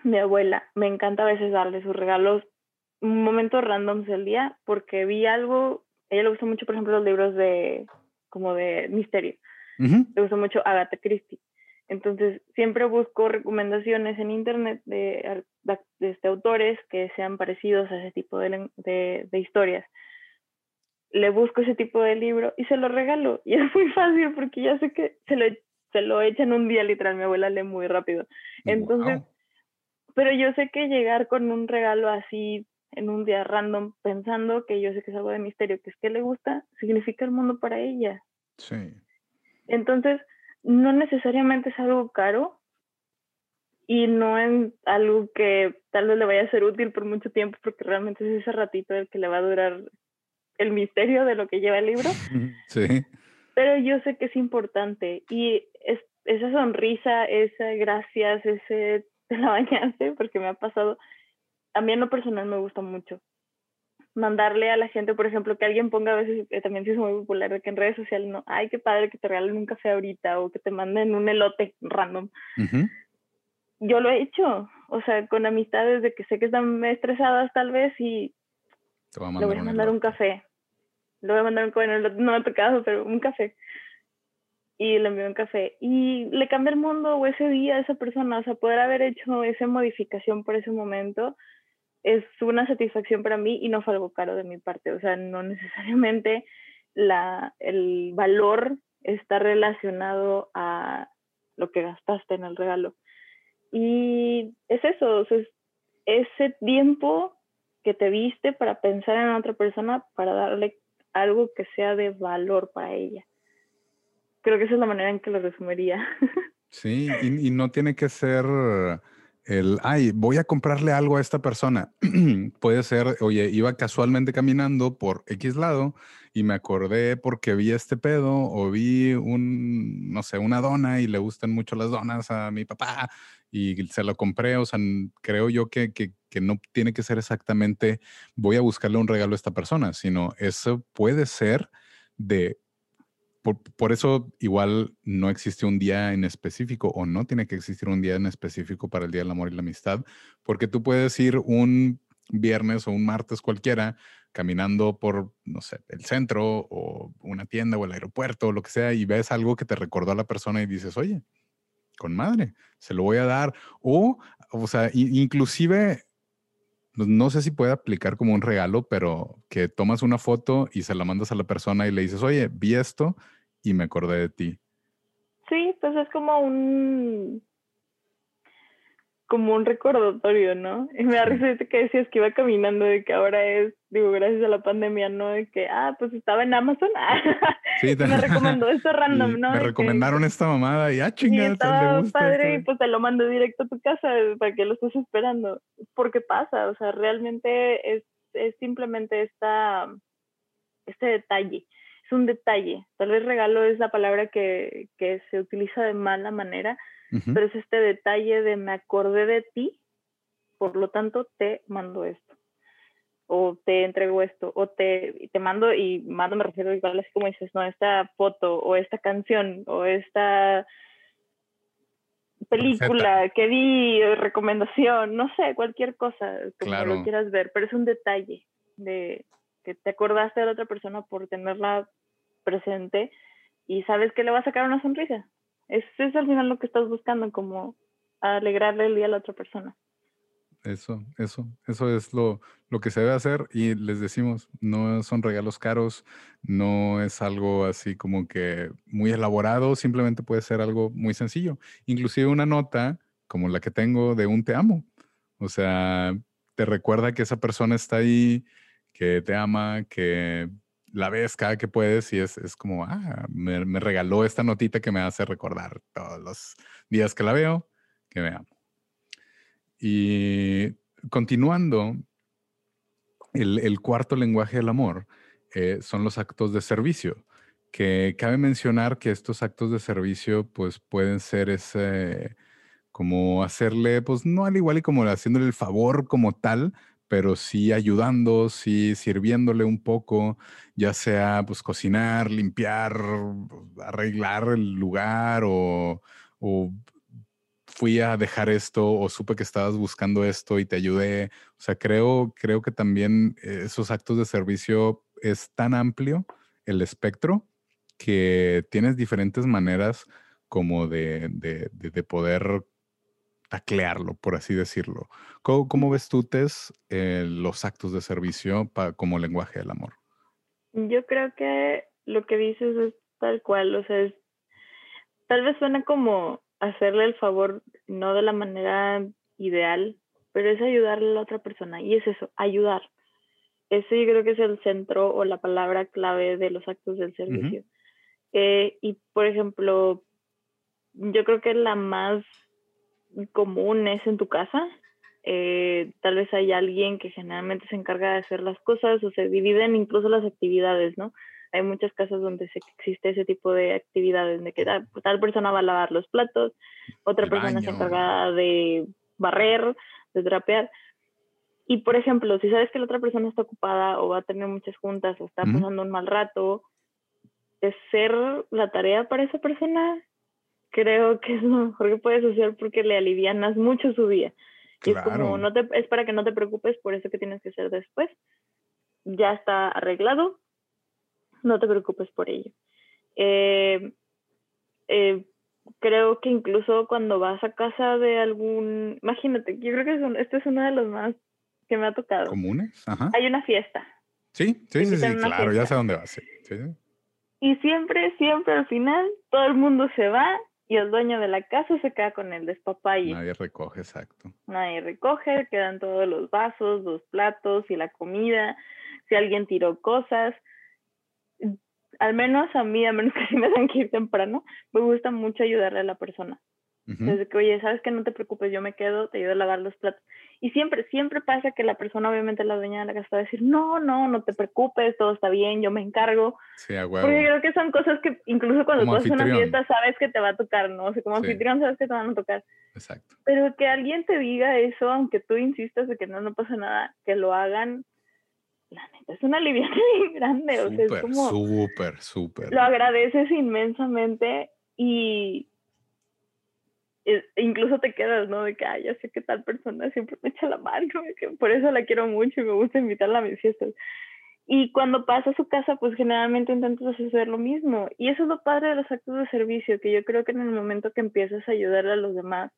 mi abuela, me encanta a veces darle sus regalos momentos randoms del día porque vi algo, a ella le gusta mucho, por ejemplo, los libros de como de misterio. Le gusta mucho Agatha Christie. Entonces, siempre busco recomendaciones en internet de, de, este, autores que sean parecidos a ese tipo de, de, historias. Le busco ese tipo de libro y se lo regalo. [laughs] Y es muy fácil porque ya sé que se lo, se lo echan un día, literal. Mi abuela lee muy rápido. Entonces, pero yo sé que llegar con un regalo así en un día random pensando que yo sé que es algo de misterio, que es que le gusta, significa el mundo para ella. Sí. Entonces, no necesariamente es algo caro y no es algo que tal vez le vaya a ser útil por mucho tiempo porque realmente es ese ratito el que le va a durar el misterio de lo que lleva el libro. [laughs] Sí. Pero yo sé que es importante y es, esa sonrisa, ese gracias, ese [laughs] te la bañaste, porque me ha pasado, a mí en lo personal me gusta mucho mandarle a la gente, por ejemplo, que alguien ponga a veces, eh, también es muy popular, de que en redes sociales, no, ay, qué padre que te regalen un café ahorita o que te manden un elote random. Yo lo he hecho, o sea, con amistades de que sé que están estresadas tal vez y le voy a mandar un, café. Le voy a mandar un café, no, me ha tocado, pero un café. Y le envío un café. Y le cambia el mundo o ese día a esa persona, o sea, poder haber hecho esa modificación por ese momento es una satisfacción para mí y no fue algo caro de mi parte. O sea, no necesariamente la, el valor está relacionado a lo que gastaste en el regalo. Y es eso, o sea, es ese tiempo que te viste para pensar en otra persona, para darle algo que sea de valor para ella. Creo que esa es la manera en que lo resumiría. [laughs] Sí, y, no tiene que ser el, ay, voy a comprarle algo a esta persona. [clears throat] Puede ser, oye, iba casualmente caminando por X lado y me acordé porque vi este pedo o vi un, no sé, una dona y le gustan mucho las donas a mi papá y se lo compré. O sea, creo yo que, que no tiene que ser exactamente voy a buscarle un regalo a esta persona, sino eso puede ser de por, eso igual no existe un día en específico o no tiene que existir un día en específico para el Día del Amor y la Amistad, porque tú puedes ir un viernes o un martes cualquiera caminando por, no sé, el centro o una tienda o el aeropuerto o lo que sea y ves algo que te recordó a la persona y dices, oye, con madre, se lo voy a dar. O, o sea, inclusive no sé si puede aplicar como un regalo, pero que tomas una foto y se la mandas a la persona y le dices, oye, vi esto y me acordé de ti. Sí, pues es como un como un recordatorio, ¿no? Y me da risa que decías que iba caminando, de que ahora es, digo, gracias a la pandemia, ¿no? De que, ah, pues estaba en Amazon, [laughs] sí, me recomendó esto [laughs] random, ¿no? Me recomendaron esta mamada y, ah, chingada, estaba padre y pues te lo mando directo a tu casa para que lo estés esperando. Porque pasa, o sea, realmente es, es simplemente esta, este detalle, es un detalle. Tal vez regalo es la palabra que, que se utiliza de mala manera, pero es este detalle de me acordé de ti, por lo tanto te mando esto, o te entrego esto, o te, te mando, y mando me refiero igual así como dices, no, esta foto, o esta canción, o esta película que vi, recomendación, no sé, cualquier cosa, como lo quieras ver, pero es un detalle de que te acordaste de la otra persona por tenerla presente y sabes que le va a sacar una sonrisa. Es, es al final lo que estás buscando, como alegrarle el día a la otra persona. Eso, eso, eso es lo, lo que se debe hacer y les decimos, no son regalos caros, no es algo así como que muy elaborado, simplemente puede ser algo muy sencillo. Inclusive una nota como la que tengo de un te amo. O sea, te recuerda que esa persona está ahí, que te ama, que la ves cada que puedes y es, es como, ah, me, me, regaló esta notita que me hace recordar todos los días que la veo, que me amo. Y continuando, el, cuarto lenguaje del amor eh, son los actos de servicio, que cabe mencionar que estos actos de servicio pues pueden ser ese, como hacerle, pues no al igual y como haciéndole el favor como tal, pero sí ayudando, sí sirviéndole un poco, ya sea pues cocinar, limpiar, arreglar el lugar o, fui a dejar esto o supe que estabas buscando esto y te ayudé. O sea, creo, creo que también esos actos de servicio es tan amplio el espectro que tienes diferentes maneras como de, de, poder taclearlo, por así decirlo. ¿Cómo, ves tú, Tess, eh, los actos de servicio como lenguaje del amor? Yo creo que lo que dices es tal cual, o sea, es, tal vez suena como hacerle el favor, no de la manera ideal, pero es ayudarle a la otra persona. Y es eso, ayudar. Ese yo creo que es el centro o la palabra clave de los actos del servicio. Eh, y por ejemplo, yo creo que la más común es en tu casa. Eh, tal vez hay alguien que generalmente se encarga de hacer las cosas o se dividen incluso las actividades, ¿no? hay muchas casas donde se, existe ese tipo de actividades, de que tal, persona va a lavar los platos, otra persona se encarga de barrer, de trapear. Y por ejemplo, si sabes que la otra persona está ocupada o va a tener muchas juntas o está pasando un mal rato, de ser la tarea para esa persona, creo que es lo mejor que puedes hacer porque le alivianas mucho su día. Y es como, no te, es para que no te preocupes por eso que tienes que hacer después. Ya está arreglado, no te preocupes por ello. Eh, eh, creo que incluso cuando vas a casa de algún, imagínate, yo creo que este es uno de los más que me ha tocado. ¿Comunes? Ajá. Hay una fiesta. Sí, sí, sí, sí claro, ya sé dónde vas. Y siempre, siempre al final, todo el mundo se va y el dueño de la casa se queda con el despapalle. Nadie recoge, exacto. Nadie recoge, quedan todos los vasos, los platos y la comida. Si alguien tiró cosas, al menos a mí, a menos que si [laughs] me dan que ir temprano, me gusta mucho ayudarle a la persona. Desde que, oye, sabes que no te preocupes, yo me quedo, te ayudo a lavar los platos. Y siempre, siempre pasa que la persona, obviamente la dueña de la casa, va a decir, no, no, no te preocupes, todo está bien, yo me encargo. Sí, a Porque creo que son cosas que incluso cuando tú haces una fiesta sabes que te va a tocar, ¿no? O sea, como anfitrión sabes que te van a tocar. Exacto. Pero que alguien te diga eso, aunque tú insistas de que no, no pasa nada, que lo hagan, la neta, es una aliviada [laughs] bien grande. o sea, es como. Súper, súper. Lo agradeces inmensamente y. incluso te quedas, ¿no? De que, ay, ya sé que tal persona siempre me echa la mano, [laughs] que por eso la quiero mucho y me gusta invitarla a mis fiestas. Y cuando pasa a su casa, pues generalmente intentas hacer lo mismo. Y eso es lo padre de los actos de servicio, que yo creo que en el momento que empiezas a ayudar a los demás,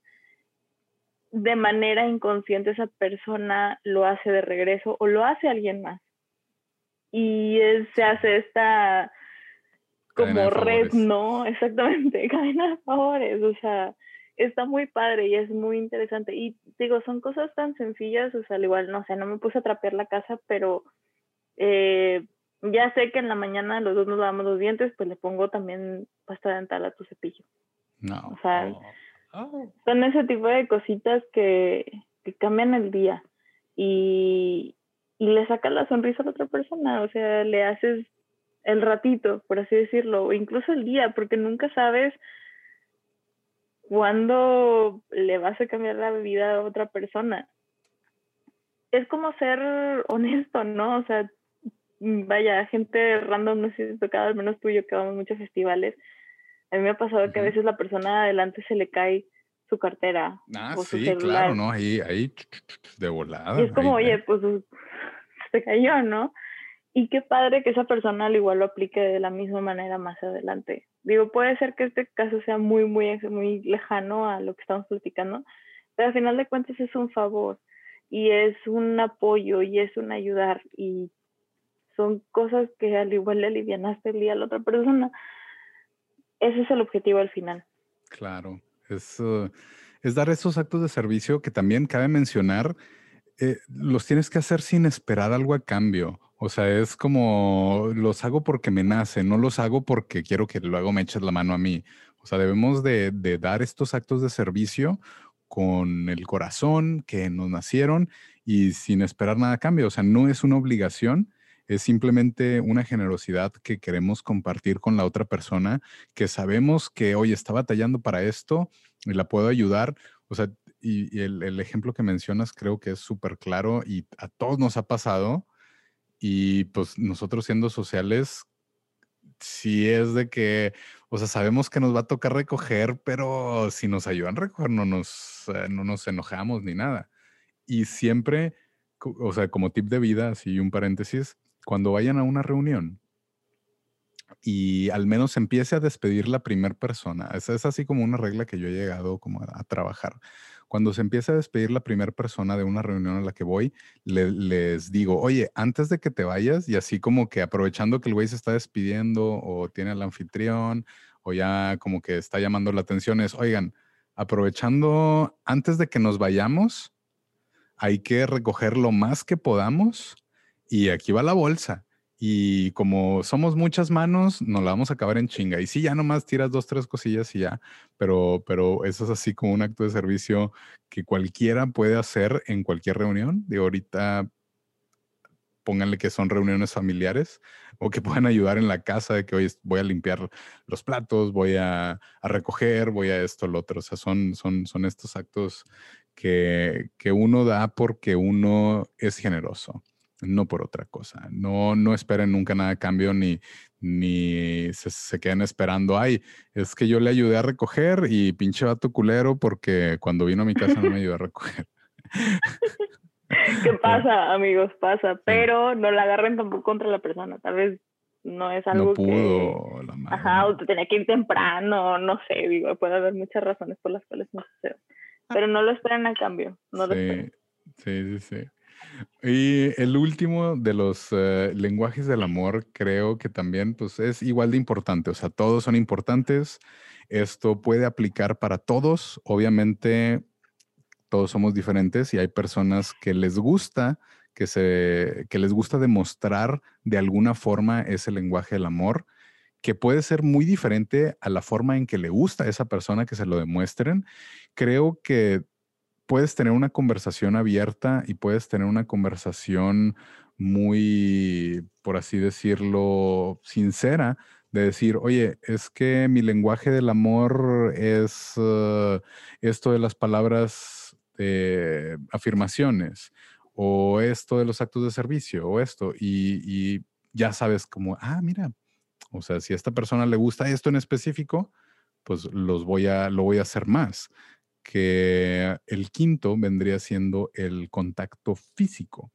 de manera inconsciente esa persona lo hace de regreso o lo hace alguien más. Y se hace esta como red, ¿no? Exactamente, [laughs] cadena de favores, o sea, está muy padre y es muy interesante. Y digo, son cosas tan sencillas, o sea, al igual, no sé, no me puse a trapear la casa, pero eh, ya sé que en la mañana los dos nos lavamos los dientes, pues le pongo también pasta dental a tu cepillo. No. O sea, Oh. Son ese tipo de cositas que, cambian el día y, le sacas la sonrisa a la otra persona, o sea, le haces el ratito, por así decirlo, o incluso el día, porque nunca sabes cuándo le vas a cambiar la vida a otra persona. Es como ser [laughs] honesto, ¿no? O sea, vaya, gente random, no sé si tocado, al menos tú y yo que vamos a muchos festivales, a mí me ha pasado que a veces la persona adelante se le cae su cartera. Ah, sí, claro, ¿no? Ahí, ahí, de volada. Y es como, oye, pues [laughs] se cayó, ¿no? Y qué padre que esa persona al igual lo aplique de la misma manera más adelante. Digo, puede ser que este caso sea muy, muy, muy lejano a lo que estamos platicando, pero al final de cuentas es un favor y es un apoyo y es un ayudar y son cosas que al igual le alivianaste el día a la otra persona ese es el objetivo al final. Claro, es, uh, es dar esos actos de servicio que también cabe mencionar, eh, los tienes que hacer sin esperar algo a cambio. O sea, es como los hago porque me nace, no los hago porque quiero que luego me eches la mano a mí. O sea, debemos de, de dar estos actos de servicio con el corazón que nos nacieron y sin esperar nada a cambio. O sea, no es una obligación, es simplemente una generosidad que queremos compartir con la otra persona, que sabemos que hoy está batallando para esto y la puedo ayudar. O sea, y, el, ejemplo que mencionas creo que es súper claro y a todos nos ha pasado. Y pues nosotros siendo sociales, si es de que, o sea, sabemos que nos va a tocar recoger, pero si nos ayudan a recoger no nos, eh, no nos enojamos ni nada. Y siempre, o sea, como tip de vida, así un paréntesis, cuando vayan a una reunión y al menos empiece a despedir la primera persona, esa es así como una regla que yo he llegado como a trabajar cuando se empieza a despedir la primera persona de una reunión a la que voy, les digo, oye, antes de que te vayas, y así como que aprovechando que el güey se está despidiendo o tiene al anfitrión o ya como que está llamando la atención, es, oigan, aprovechando antes de que nos vayamos, hay que recoger lo más que podamos y aquí va la bolsa. Y como somos muchas manos, nos la vamos a acabar en chinga. Y sí, ya nomás tiras dos, tres cosillas y ya, pero, pero eso es así como un acto de servicio que cualquiera puede hacer en cualquier reunión. De ahorita pónganle que son reuniones familiares o que [laughs] puedan ayudar en la casa de que hoy voy a limpiar los platos, voy a, recoger, voy a esto, lo otro. O sea, son, son, son estos actos que, que uno da porque uno es generoso no por otra cosa. No, no esperen nunca nada a cambio ni, ni se, se, queden esperando, ay, es que yo le ayudé a recoger y pinche vato culero porque cuando vino a mi casa no me ayudó a recoger. [laughs] [laughs] ¿Qué pasa, amigos? Pasa, pero no la agarren tampoco contra la persona, tal vez no es algo no pudo, que... La madre. Ajá, o tenía que ir temprano, no sé, digo, puede haber muchas razones por las cuales no sucede. Pero no lo esperen a cambio, no lo. Sí, sí, sí. Y el último de los eh, lenguajes del amor creo que también pues, es igual de importante, o sea, todos son importantes, esto puede aplicar para todos, obviamente todos somos diferentes y hay personas que les gusta que, se, que les gusta demostrar de alguna forma ese lenguaje del amor, que puede ser muy diferente a la forma en que le gusta a esa persona que se lo demuestren. Creo que puedes tener una conversación abierta y puedes tener una conversación muy, por así decirlo, sincera, de decir, oye, es que mi lenguaje del amor es uh, esto de las palabras de afirmaciones, o esto de los actos de servicio, o esto, y, y ya sabes como, ah, mira, o sea, si a esta persona le gusta esto en específico, pues los voy a, lo voy a hacer más que el quinto vendría siendo el contacto físico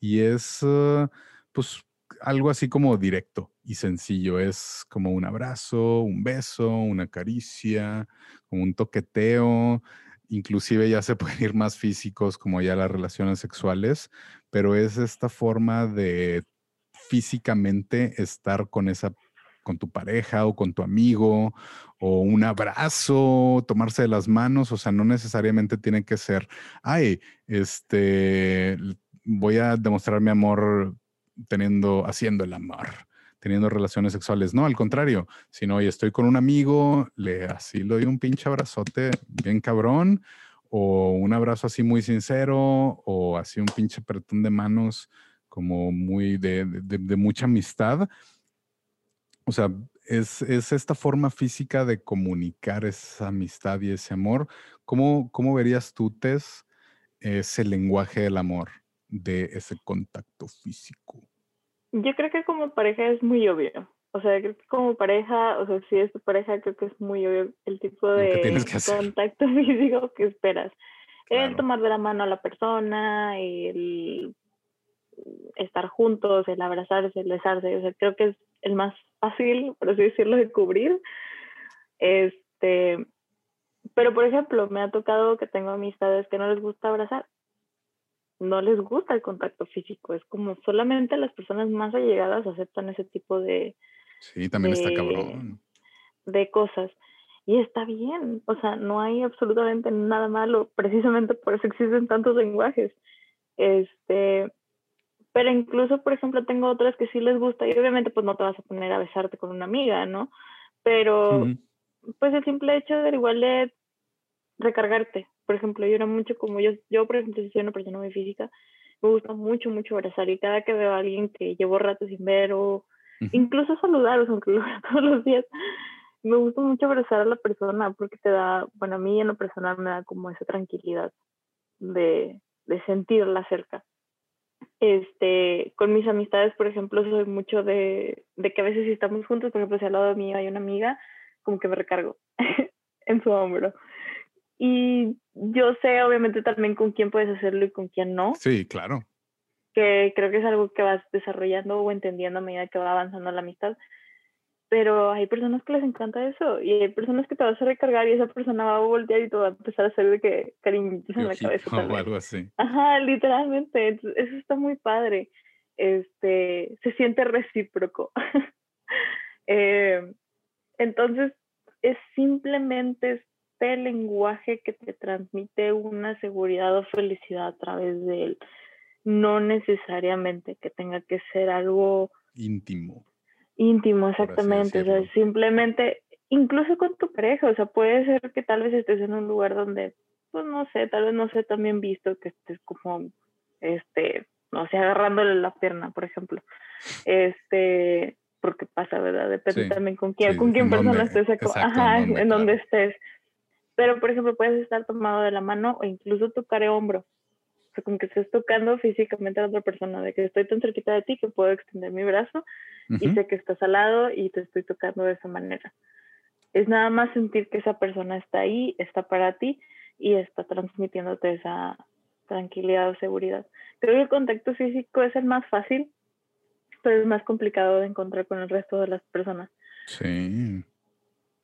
y es uh, pues algo así como directo y sencillo, es como un abrazo, un beso, una caricia, un toqueteo, inclusive ya se [laughs] pueden ir más físicos como ya las relaciones sexuales, pero es esta forma de físicamente estar con esa con tu pareja o con tu amigo o un abrazo, tomarse de las manos, o sea, no necesariamente tiene que ser, ay, este, voy a demostrar mi amor teniendo, haciendo el amor, teniendo relaciones sexuales. No, al contrario, sino, hoy estoy con un amigo, le así le doy un pinche abrazote bien cabrón, o un abrazo así muy sincero, o así un pinche apretón de manos como muy de, de mucha amistad o sea, es, esta forma física de comunicar esa amistad y ese amor. ¿Cómo, cómo verías tú, Tess, ese lenguaje del amor, de ese contacto físico? Yo creo que como pareja es muy obvio. O sea, creo que como pareja, o sea, si es tu pareja, creo que es muy obvio el tipo de contacto [laughs] físico que esperas. El tomar de la mano a la persona, el estar juntos, el abrazarse, el besarse. O sea, creo que es el más fácil, por así decirlo, de cubrir. Este, pero por ejemplo, me ha tocado que tengo amistades que no les gusta abrazar. No les gusta el contacto físico. Es como solamente las personas más allegadas aceptan ese tipo de. Sí, también está cabrón. De cosas. Y está bien. O sea, no hay absolutamente nada malo. Precisamente por eso existen tantos lenguajes. Este pero incluso, por ejemplo, tengo otras que sí les gusta y obviamente pues no te vas a poner a besarte con una amiga, ¿no? Pero pues el simple hecho de igual de recargarte. Por ejemplo, yo era mucho como yo, yo por ejemplo, soy una persona muy física, me gusta mucho, mucho abrazar y cada que veo a alguien que llevo rato sin ver o incluso saludaros, aunque lo veo [laughs] todos los días, me gusta mucho abrazar a la persona porque te da, bueno, a mí en lo personal me da como esa tranquilidad de, de sentirla cerca. Este, con mis amistades, por ejemplo, soy mucho de, de que a veces si estamos juntos, por ejemplo, si al lado mío hay una amiga, como que me recargo [laughs] en su hombro. Y yo sé, obviamente, también con quién puedes hacerlo y con quién no. Sí, claro. Que creo que es algo que vas desarrollando o entendiendo a medida que va avanzando la amistad pero hay personas que les encanta eso y hay personas que te vas a recargar y esa persona va a voltear y te va a empezar a hacer de que cariñitos en la cabeza. [laughs] O algo así. Ajá, literalmente. eso está muy padre. Este, se siente recíproco. [laughs] eh, entonces, es simplemente este lenguaje que te transmite una seguridad o felicidad a través de él. No necesariamente que tenga que ser algo íntimo íntimo, exactamente. O sea, simplemente, incluso con tu pareja, o sea, puede ser que tal vez estés en un lugar donde, pues no sé, tal vez no sé también visto que estés como, este, no sé, agarrándole la pierna, por ejemplo. Este, porque pasa, ¿verdad? Depende también con quién, con quién persona estés, ajá, en, donde estés. Pero, por ejemplo, puedes estar tomado de la mano o incluso tocar el hombro. O sea, como que estés tocando físicamente a otra persona, de que estoy tan cerquita de ti que puedo extender mi brazo y sé que estás al lado y te estoy tocando de esa manera. Es nada más sentir que esa persona está ahí, está para ti y está transmitiéndote esa tranquilidad o seguridad. Creo que el contacto físico es el más fácil, pero es más complicado de encontrar con el resto de las personas. Sí.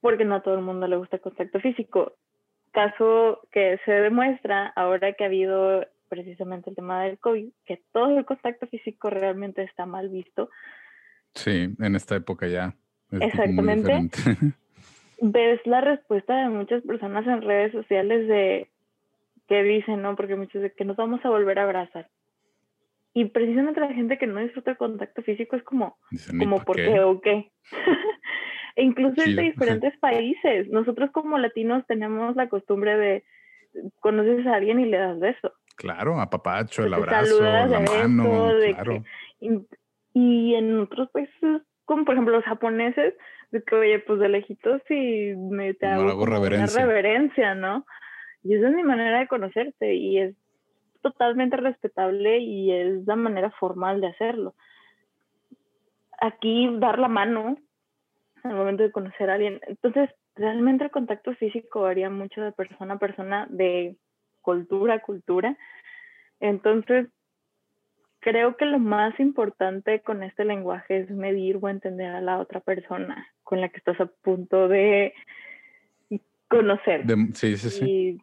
Porque no a todo el mundo le gusta el contacto físico. Caso que se demuestra ahora que ha habido precisamente el tema del COVID, que todo el contacto físico realmente está mal visto. Sí, en esta época ya. Exactamente. [laughs] Ves la respuesta de muchas personas en redes sociales de que dicen, ¿no? Porque muchos de que nos vamos a volver a abrazar. Y precisamente la gente que no disfruta el contacto físico es como, como ¿por qué, o qué? e [laughs] incluso en diferentes [laughs] países. Nosotros como latinos tenemos la costumbre de conoces a alguien y le das beso. Claro, apapacho, el abrazo, la mano, claro. y, en otros países, como por ejemplo los japoneses, de que, oye, pues de lejitos y me te hago, reverencia. una reverencia, ¿no? Y esa es mi manera de conocerte y es totalmente respetable y es la manera formal de hacerlo. Aquí dar la mano al momento de conocer a alguien. Entonces, realmente el contacto físico varía mucho de persona a persona, de cultura cultura. Entonces, creo que lo más importante con este lenguaje es medir o entender a la otra persona con la que estás a punto de conocer. sí, sí, sí. Y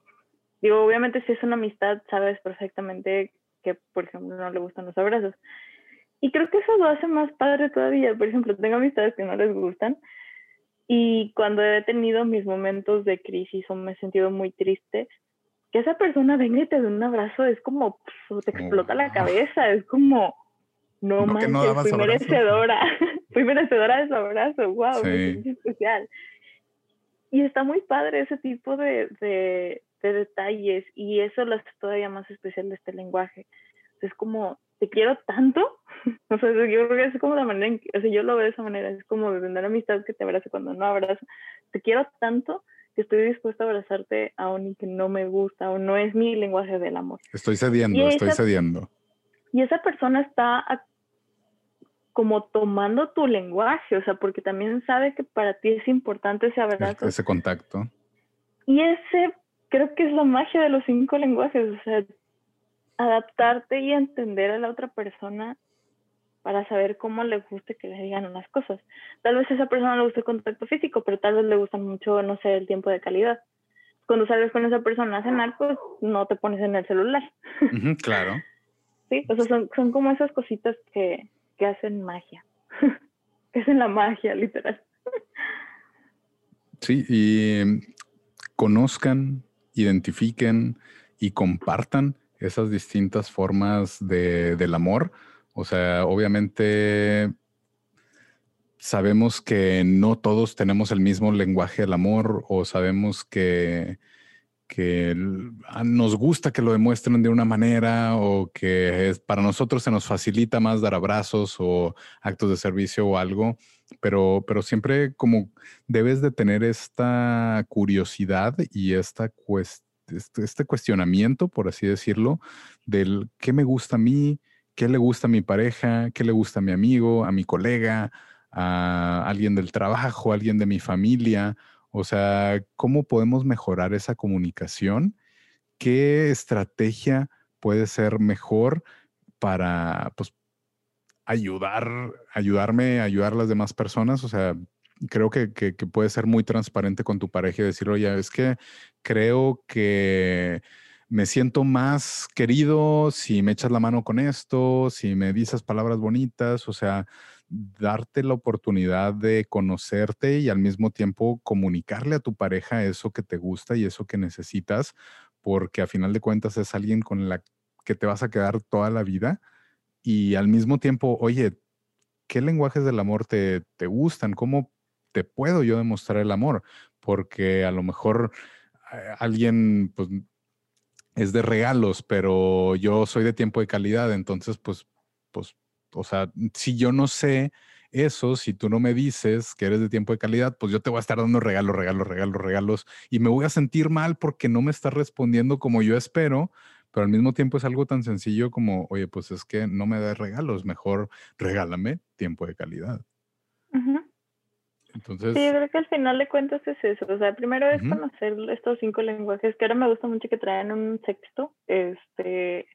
digo, obviamente si es una amistad, sabes perfectamente que, por ejemplo, no le gustan los abrazos. Y creo que eso lo hace más padre todavía. Por ejemplo, tengo amistades que no les gustan. Y cuando he tenido mis momentos de crisis o me he sentido muy triste, que esa persona venga y te dé un abrazo es como te explota la cabeza, es como no, manches, fui merecedora, [laughs] fui merecedora de su abrazo, wow, es especial. Y está muy padre ese tipo de, de, detalles y eso lo hace todavía más especial de este lenguaje. Es como, te quiero tanto, [laughs] o sea, yo creo que es como la manera, en que, o sea, yo lo veo de esa manera, es como de tener amistad que te abraza cuando no abrazo, te quiero tanto que estoy dispuesta a abrazarte aún y que no me gusta o no es mi lenguaje del amor. Estoy cediendo, estoy cediendo. Y esa persona está como tomando tu lenguaje, o sea, porque también sabe que para ti es importante ese abrazo. Ese contacto. Y ese creo que es la magia de los cinco lenguajes, o sea, adaptarte y entender a la otra persona para saber cómo le guste que le digan unas cosas. Tal vez a esa persona le guste el contacto físico, pero tal vez le gusta mucho, no sé, el tiempo de calidad. Cuando sales con esa persona a cenar, pues no te pones en el celular. claro. [laughs] sí, o sea, son, son como esas cositas que, que hacen magia. [laughs] que hacen la magia, literal. sí, y conozcan, identifiquen y compartan esas distintas formas de, del amor o sea, obviamente sabemos que no todos tenemos el mismo lenguaje del amor o sabemos que, que ah, nos gusta que lo demuestren de una manera o que para nosotros se nos facilita más dar abrazos o actos de servicio o algo, pero, pero siempre como debes de tener esta curiosidad y esta este, este cuestionamiento, por así decirlo, del qué me gusta a mí, qué le gusta a mi pareja, qué le gusta a mi amigo, a mi colega, a alguien del trabajo, a alguien de mi familia. O sea, ¿cómo podemos mejorar esa comunicación? ¿Qué estrategia puede ser mejor para pues, ayudar, ayudarme, ayudar a las demás personas? O sea, creo que, que, puede ser muy transparente con tu pareja y decirle, oye, es que creo que me siento más querido si me echas la mano con esto, si me dices palabras bonitas, o sea, darte la oportunidad de conocerte y al mismo tiempo comunicarle a tu pareja eso que te gusta y eso que necesitas, porque a final de cuentas es alguien con la que te vas a quedar toda la vida y al mismo tiempo, oye, ¿qué lenguajes del amor te, te gustan? ¿Cómo te puedo yo demostrar el amor? Porque a lo mejor eh, alguien pues, es de regalos, pero yo soy de tiempo de calidad, entonces pues, pues, o sea, si yo no sé eso, si tú no me dices que eres de tiempo de calidad, pues yo te voy a estar dando regalos, regalos, regalos, regalos, y me voy a sentir mal porque no me estás respondiendo como yo espero, pero al mismo tiempo es algo tan sencillo como, oye, pues es que no me das regalos, mejor regálame tiempo de calidad. Entonces... Sí, yo creo que al final de cuentas es eso. O sea, primero es conocer estos cinco lenguajes, que ahora me gusta mucho que traen un sexto, este,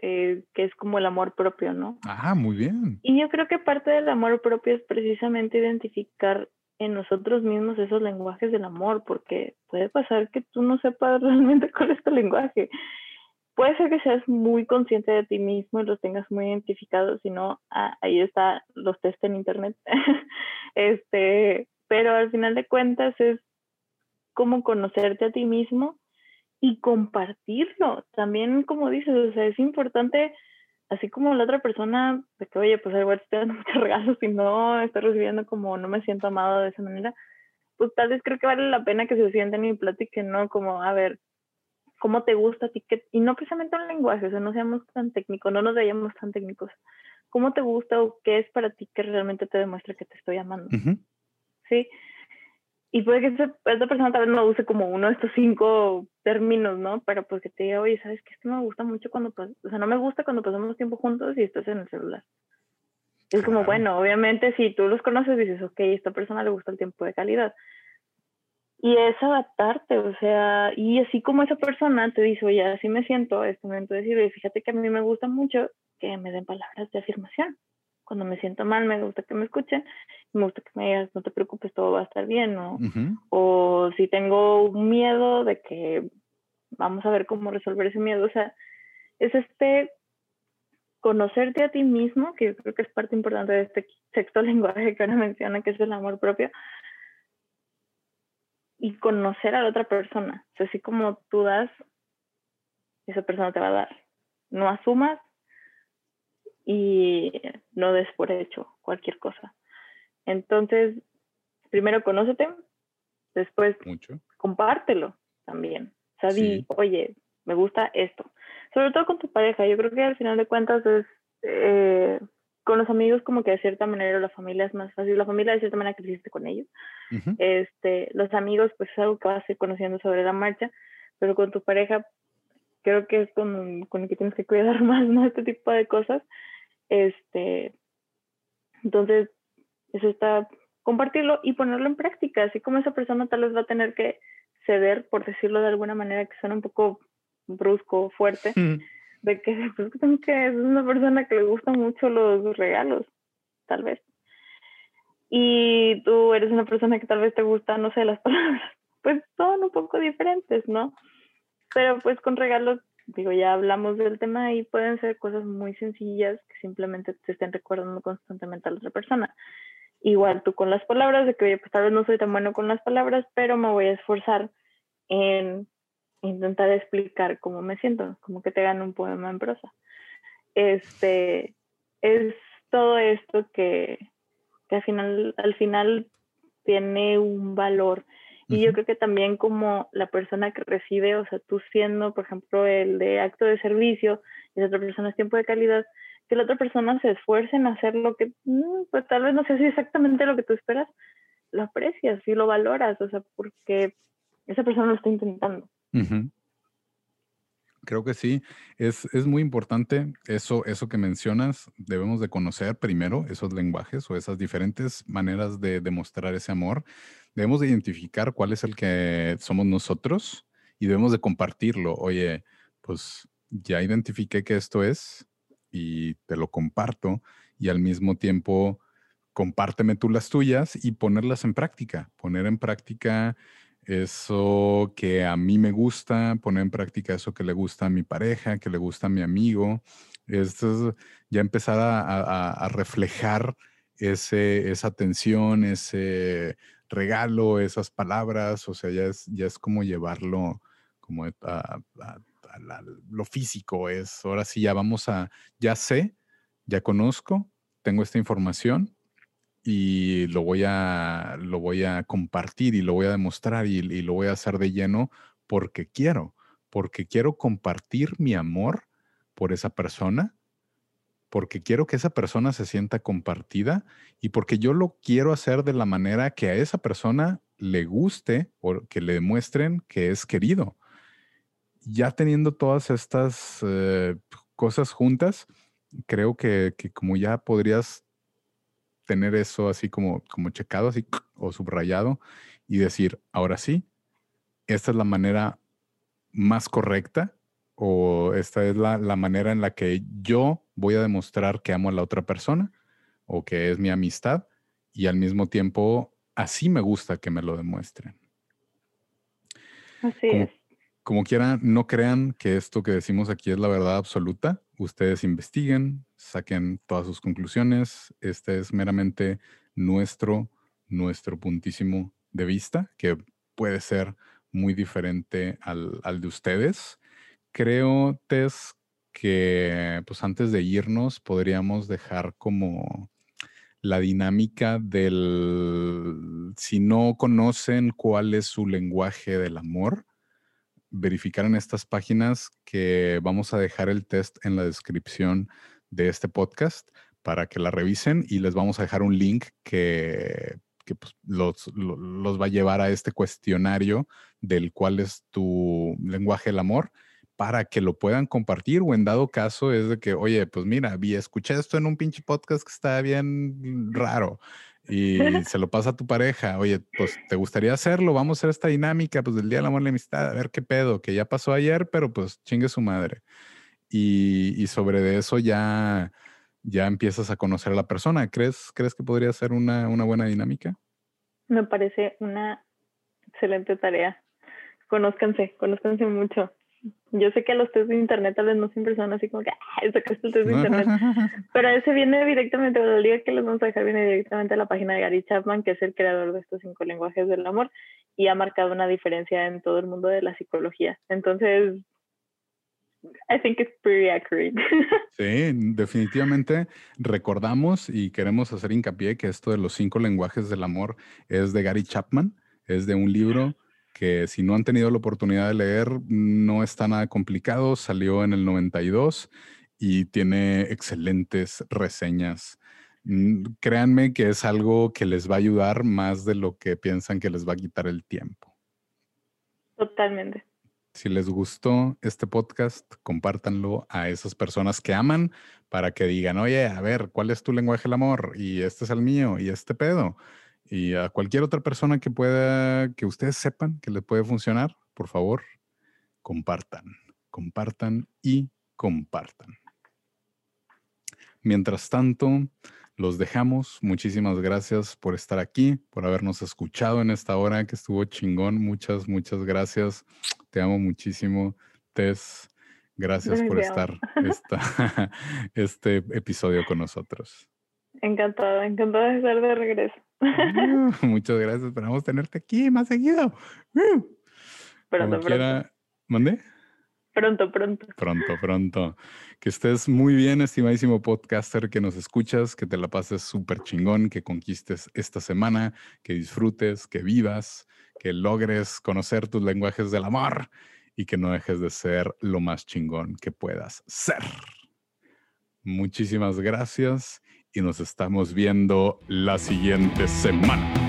eh, que es como el amor propio, ¿no? Ah, muy bien. Y yo creo que parte del amor propio es precisamente identificar en nosotros mismos esos lenguajes del amor, porque puede pasar que tú no sepas [laughs] realmente cuál es tu lenguaje. Puede ser que seas muy consciente de ti mismo y los tengas muy identificados, si no, ah, ahí está los test en internet. [laughs] este, pero al final de cuentas es como conocerte a ti mismo y compartirlo. También, como dices, o sea, es importante, así como la otra persona, de que, oye, pues igual estoy dando [laughs] muchos regalos y no estoy recibiendo como no me siento amado de esa manera, pues tal vez creo que vale la pena que se sienten y platiquen, ¿no? Como, a ver, cómo te gusta a ti, y no precisamente un lenguaje, o sea, no seamos tan técnicos, no nos veamos tan técnicos. ¿Cómo te gusta o qué es para ti que realmente te demuestra que te estoy amando? Sí. Y puede que esta, persona tal vez no use como uno de estos cinco términos, ¿no? Pero pues que te diga, oye, ¿sabes qué? Esto me gusta mucho cuando, o sea, no me gusta cuando pasamos tiempo juntos y estás en el celular. Es como, bueno, obviamente si tú los conoces dices, ok, a esta persona le gusta el tiempo de calidad y es adaptarte, o sea, y así como esa persona te dice, oye, así me siento, es momento de decir, fíjate que a mí me gusta mucho que me den palabras de afirmación. Cuando me siento mal, me gusta que me escuchen, me gusta que me digas, no te preocupes, todo va a estar bien, ¿no? O si tengo un miedo de que vamos a ver cómo resolver ese miedo, o sea, es este conocerte a ti mismo, que yo creo que es parte importante de este sexto [laughs] lenguaje que ahora menciona, que es el amor propio, y conocer a la otra persona. O sea, así como tú das, esa persona te va a dar. No asumas y no des por hecho cualquier cosa. Entonces, primero conócete, después compártelo también. O sea, di, oye, me gusta esto. Sobre todo con tu pareja. Yo creo que al final de cuentas es eh, con los amigos como que de cierta manera la familia es más fácil. La familia de cierta manera creciste con ellos. este, los amigos pues es algo que vas a ir conociendo sobre la marcha, pero con tu pareja creo que es con, con el que tienes que cuidar [laughs] más, ¿no? Este tipo de cosas. Este, entonces, eso está compartirlo y ponerlo en práctica, así como esa persona tal vez va a tener que ceder, por decirlo de alguna manera que suena un poco brusco, fuerte de que [laughs] pues, que es una persona que le gustan mucho los regalos, tal vez. Y tú eres una persona que tal vez te gusta, no sé, las [laughs] palabras, pues son un poco diferentes, ¿no? Pero pues con regalos, digo, ya hablamos del tema y pueden ser cosas muy sencillas que simplemente te estén recordando constantemente a la otra persona. Igual tú con las palabras, de que, pues tal vez no soy tan bueno con las palabras, pero me voy a esforzar en intentar explicar cómo me siento, como que te gane un poema en prosa. Este, es todo esto que, que al, final, al final tiene un valor. Y yo creo que también como la persona que recibe, o sea, tú siendo, por ejemplo, el de acto de servicio y la otra persona es tiempo de calidad, que la otra persona se esfuerce en hacer lo que, mm, pues tal vez no sea exactamente lo que tú esperas, lo aprecias y lo valoras, o sea, porque esa persona lo está intentando. Creo que sí, es, es, muy importante eso, eso que mencionas, debemos de conocer primero esos lenguajes o esas diferentes maneras de demostrar ese amor. Debemos de identificar cuál es el que somos nosotros y debemos de compartirlo. Oye, pues ya identifiqué que esto es y te lo comparto y al mismo tiempo compárteme tú las tuyas y ponerlas en práctica, poner en práctica eso que a mí me gusta, poner en práctica eso que le gusta a mi pareja, que le gusta a mi amigo. Esto es ya empezar a, reflejar ese, esa atención, ese regalo, esas palabras, o sea, ya es, ya es como llevarlo como a, lo físico, es ahora sí ya vamos a, ya sé, ya conozco, tengo esta información, y lo voy a, lo voy a compartir y lo voy a demostrar y, lo voy a hacer de lleno porque quiero, porque quiero compartir mi amor por esa persona, porque quiero que esa persona se sienta compartida y porque yo lo quiero hacer de la manera que a esa persona le guste o que le demuestren que es querido. Ya teniendo todas estas eh, cosas juntas, creo que, que como ya podrías tener eso así como, como checado, así [clears throat] o subrayado y decir, ahora sí, esta es la manera más correcta o esta es la, la, manera en la que yo voy a demostrar que amo a la otra persona o que es mi amistad y al mismo tiempo así me gusta que me lo demuestren. Así es. Como quieran, no crean que esto que decimos aquí es la verdad absoluta. Ustedes investiguen, saquen todas sus conclusiones. Este es meramente nuestro, nuestro puntísimo de vista, que puede ser muy diferente al, al de ustedes. Creo, Tess, que pues antes de irnos podríamos dejar como la dinámica del, si no conocen cuál es su lenguaje del amor, verificar en estas páginas que vamos a dejar el test en la descripción de este podcast para que la revisen y les vamos a dejar un link que, pues, los, los, va a llevar a este cuestionario del cuál es tu lenguaje del amor para que lo puedan compartir o en dado caso es de que, oye, pues mira, vi, escuché esto en un pinche podcast que está bien raro y [laughs] se lo pasa a tu pareja, oye, pues te gustaría hacerlo, vamos a hacer esta dinámica, pues del Día del Amor y la Amistad, a ver qué pedo, que ya pasó ayer, pero pues chingue su madre. Y, y sobre eso ya, ya empiezas a conocer a la persona. ¿Crees, ¿crees que podría ser una, una buena dinámica? Me parece una excelente tarea. Conózcanse, conózcanse mucho. Yo sé que los test de internet tal vez no siempre son así como que, ah, es el test de internet. Pero ese viene directamente, el día que les vamos a dejar viene directamente a la página de Gary Chapman, que es el creador de estos cinco lenguajes del amor, y ha marcado una diferencia en todo el mundo de la psicología. Entonces, I think it's pretty accurate. [laughs] Sí, definitivamente recordamos y queremos hacer hincapié que esto de los cinco lenguajes del amor es de Gary Chapman, es de un libro que si no han tenido la oportunidad de leer, no está nada complicado, salió en el 92 y tiene excelentes reseñas. Mm, créanme que es algo que les va a ayudar más de lo que piensan que les va a quitar el tiempo. Totalmente. Si les gustó este podcast, compártanlo a esas personas que aman para que digan, oye, a ver, ¿cuál es tu lenguaje del amor? Y este es el mío, y este pedo. Y a cualquier otra persona que pueda, que ustedes sepan que le puede funcionar, por favor, compartan, compartan y compartan. Mientras tanto, los dejamos. Muchísimas gracias por estar aquí, por habernos escuchado en esta hora que estuvo chingón. Muchas, muchas gracias. Te amo muchísimo, Tess. Gracias por estar esta, [laughs] este episodio con nosotros. Encantado, encantado de estar de regreso. [laughs] muchas gracias, esperamos tenerte aquí más seguido. [laughs] Pronto, pronto. ¿Mandé? Pronto, pronto. Pronto, pronto. Que estés muy bien, estimadísimo podcaster, que nos escuchas, que te la pases súper chingón, que conquistes esta semana, que disfrutes, que vivas, que logres conocer tus lenguajes del amor y que no dejes de ser lo más chingón que puedas ser. Muchísimas gracias y nos estamos viendo la siguiente semana.